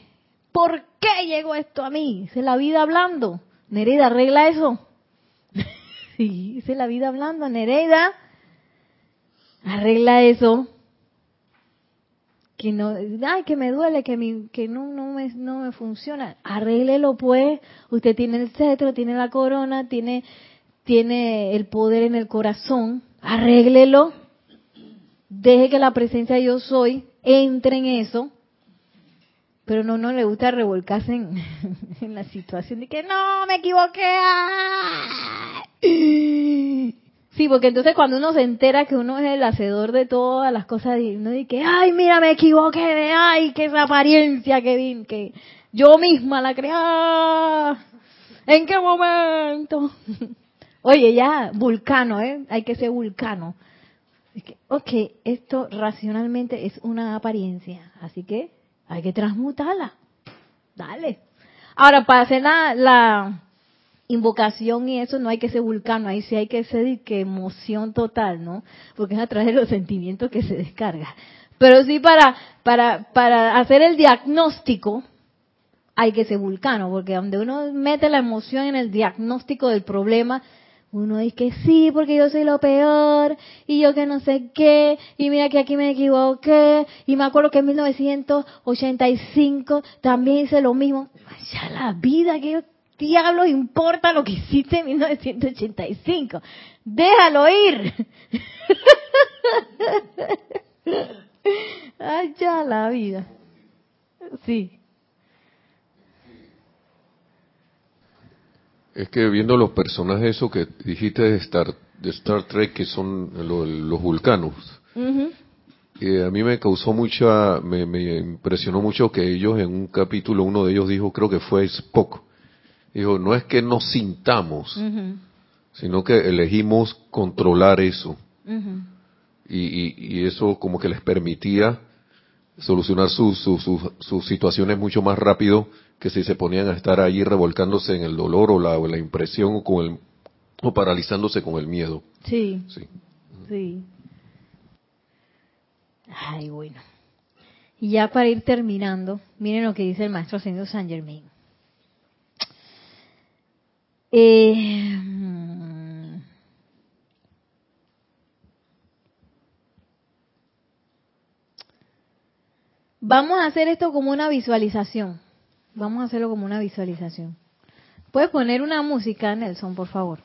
¿Por qué llegó esto a mí? Es la vida hablando. Nereida, arregla eso. *laughs* sí, la vida hablando. Nereida, arregla eso que no, ay, que me duele, que, mi, que no, no, me, no me funciona. Arréglelo pues. Usted tiene el cetro, tiene la corona, tiene, tiene el poder en el corazón. Arréglelo. Deje que la presencia de yo soy entre en eso. Pero no, no le gusta revolcarse en, *laughs* en la situación de que no, me equivoqué. Sí, porque entonces cuando uno se entera que uno es el hacedor de todas las cosas, y uno dice, ay, mira, me equivoqué, ay, que esa apariencia que vi, que yo misma la creé. ¿En qué momento? *laughs* Oye, ya, vulcano, ¿eh? Hay que ser vulcano. Es que, ok, esto racionalmente es una apariencia, así que hay que transmutarla. Dale. Ahora, para hacer la, la invocación y eso, no hay que ser vulcano, ahí sí hay que ser que emoción total, ¿no? Porque es a través de los sentimientos que se descarga. Pero sí para, para, para hacer el diagnóstico, hay que ser vulcano, porque donde uno mete la emoción en el diagnóstico del problema, uno dice que sí, porque yo soy lo peor, y yo que no sé qué, y mira que aquí me equivoqué, y me acuerdo que en 1985 también hice lo mismo. Ya la vida, que diablos importa lo que hiciste en 1985? Déjalo ir. *laughs* Ay, ya la vida. Sí. Es que viendo los personajes, eso que dijiste de Star, de Star Trek, que son lo- los vulcanos, eh, a mí me causó mucha, me, me impresionó mucho que ellos en un capítulo, uno de ellos dijo, creo que fue Spock, dijo, no es que nos sintamos, sino que elegimos controlar eso. Y, y- y eso como que les permitía solucionar sus, sus, sus, sus situaciones mucho más rápido que si se ponían a estar ahí revolcándose en el dolor o la, o la impresión o, con el, o paralizándose con el miedo. Sí, Sí. sí. Ay, bueno. Y ya para ir terminando, miren lo que dice el maestro Ascendido San Germain. Eh, mm, vamos a hacer esto como una visualización. Vamos a hacerlo como una visualización. ¿Puedes poner una música, Nelson, por favor?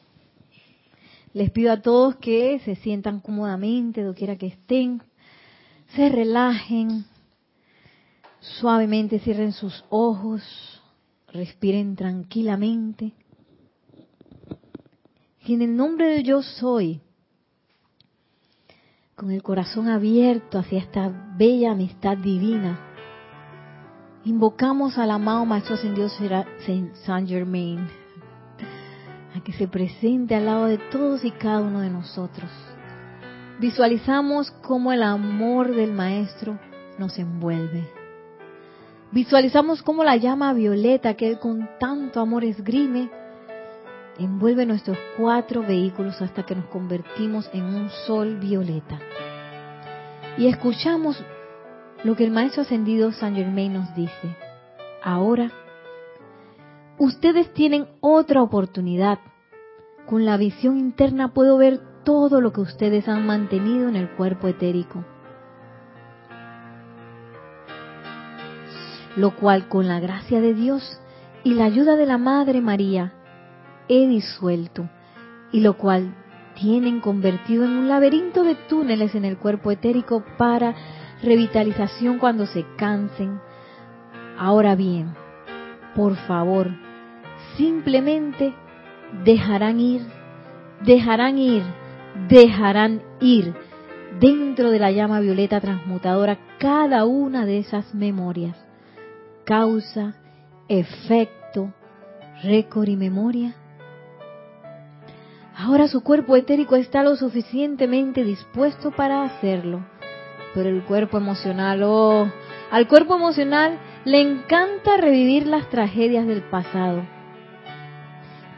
Les pido a todos que se sientan cómodamente, doquiera que estén, se relajen, suavemente cierren sus ojos, respiren tranquilamente. Y en el nombre de yo soy, con el corazón abierto hacia esta bella amistad divina, invocamos al amado Maestro Ascendido Saint Germain a que se presente al lado de todos y cada uno de nosotros. Visualizamos cómo el amor del Maestro nos envuelve. Visualizamos cómo la llama violeta que Él con tanto amor esgrime envuelve nuestros cuatro vehículos hasta que nos convertimos en un sol violeta. Y escuchamos lo que el Maestro Ascendido San Germain nos dice. Ahora, ustedes tienen otra oportunidad. Con la visión interna puedo ver todo lo que ustedes han mantenido en el cuerpo etérico. Lo cual con la gracia de Dios y la ayuda de la Madre María he disuelto y lo cual tienen convertido en un laberinto de túneles en el cuerpo etérico para revitalización cuando se cansen. Ahora bien, por favor, simplemente dejarán ir, dejarán ir, dejarán ir dentro de la llama violeta transmutadora cada una de esas memorias. Causa, efecto, récord y memoria. Ahora su cuerpo etérico está lo suficientemente dispuesto para hacerlo. Pero el cuerpo emocional, oh, al cuerpo emocional le encanta revivir las tragedias del pasado.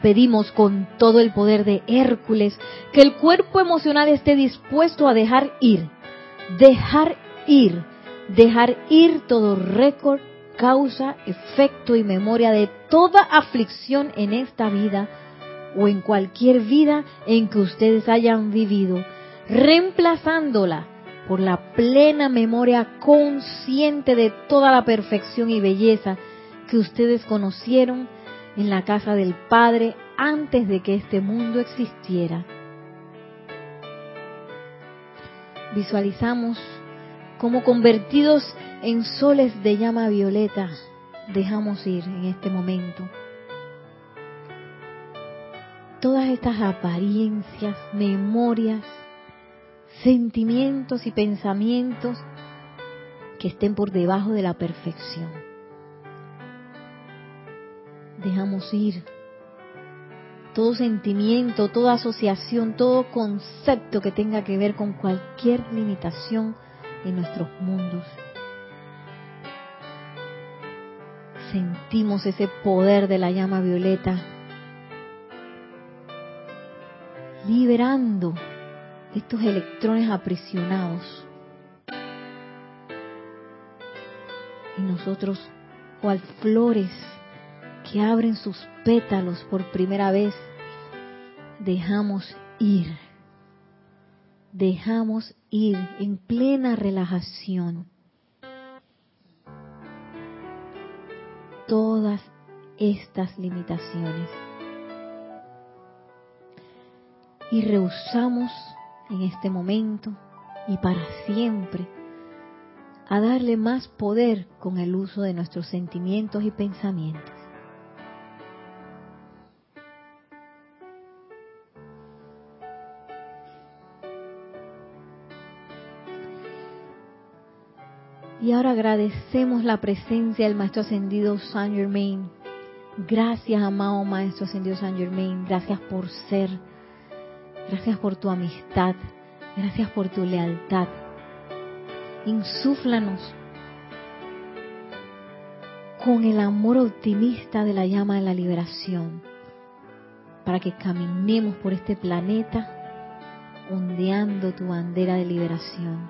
Pedimos con todo el poder de Hércules que el cuerpo emocional esté dispuesto a dejar ir, dejar ir, dejar ir todo récord, causa, efecto y memoria de toda aflicción en esta vida o en cualquier vida en que ustedes hayan vivido, reemplazándola por la plena memoria consciente de toda la perfección y belleza que ustedes conocieron en la casa del Padre antes de que este mundo existiera. Visualizamos como convertidos en soles de llama violeta dejamos ir en este momento todas estas apariencias, memorias, sentimientos y pensamientos que estén por debajo de la perfección. Dejamos ir todo sentimiento, toda asociación, todo concepto que tenga que ver con cualquier limitación en nuestros mundos. Sentimos ese poder de la llama violeta liberando estos electrones aprisionados. Y nosotros, cual flores que abren sus pétalos por primera vez, dejamos ir. Dejamos ir en plena relajación. Todas estas limitaciones. Y rehusamos en este momento y para siempre a darle más poder con el uso de nuestros sentimientos y pensamientos. Y ahora agradecemos la presencia del Maestro Ascendido Saint Germain. Gracias, amado Maestro Ascendido Saint Germain. Gracias por ser. Gracias por tu amistad. Gracias por tu lealtad. Insúflanos con el amor optimista de la llama de la liberación para que caminemos por este planeta ondeando tu bandera de liberación,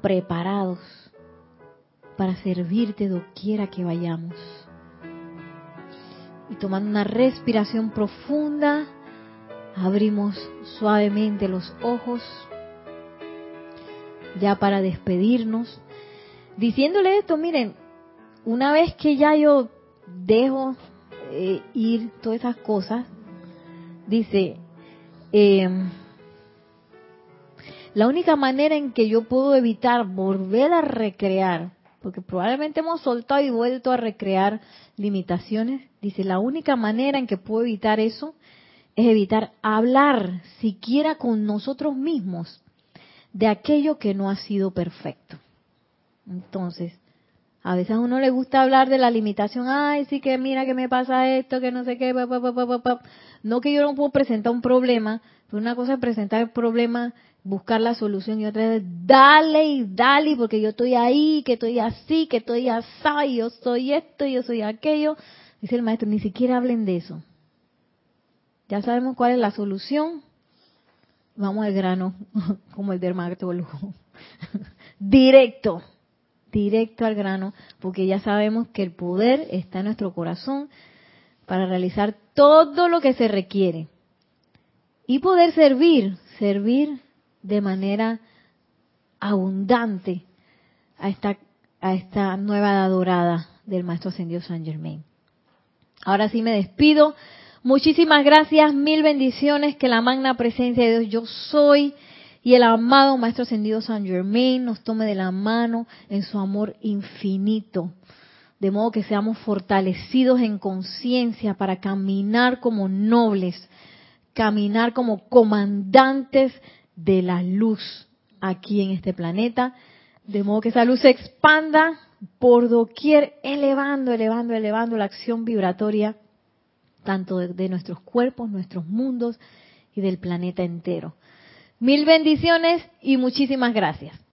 preparados para servirte doquiera que vayamos. Y tomando una respiración profunda, abrimos suavemente los ojos ya para despedirnos, diciéndole esto, miren, una vez que ya yo dejo eh, ir todas esas cosas, dice, eh, la única manera en que yo puedo evitar volver a recrear, porque probablemente hemos soltado y vuelto a recrear limitaciones, dice, la única manera en que puedo evitar eso es evitar hablar siquiera con nosotros mismos de aquello que no ha sido perfecto. Entonces, a veces a uno le gusta hablar de la limitación, ay, sí que mira que me pasa esto, que no sé qué, no que yo no puedo presentar un problema, pero una cosa es presentar el problema, buscar la solución y otra es dale y dale porque yo estoy ahí, que estoy así, que estoy así, yo soy esto, yo soy aquello. Dice el maestro, ni siquiera hablen de eso. Ya sabemos cuál es la solución, vamos al grano, *laughs* como el dermatólogo. *laughs* directo, directo al grano, porque ya sabemos que el poder está en nuestro corazón para realizar todo lo que se requiere. Y poder servir, servir de manera abundante a esta, a esta nueva adorada del Maestro Ascendido San Germain. Ahora sí me despido Muchísimas gracias, mil bendiciones, que la magna presencia de Dios yo soy y el amado Maestro Ascendido San Germain nos tome de la mano en su amor infinito, de modo que seamos fortalecidos en conciencia para caminar como nobles, caminar como comandantes de la luz aquí en este planeta, de modo que esa luz se expanda por doquier, elevando, elevando, elevando la acción vibratoria tanto de, nuestros cuerpos, nuestros mundos y del planeta entero. Mil bendiciones y muchísimas gracias.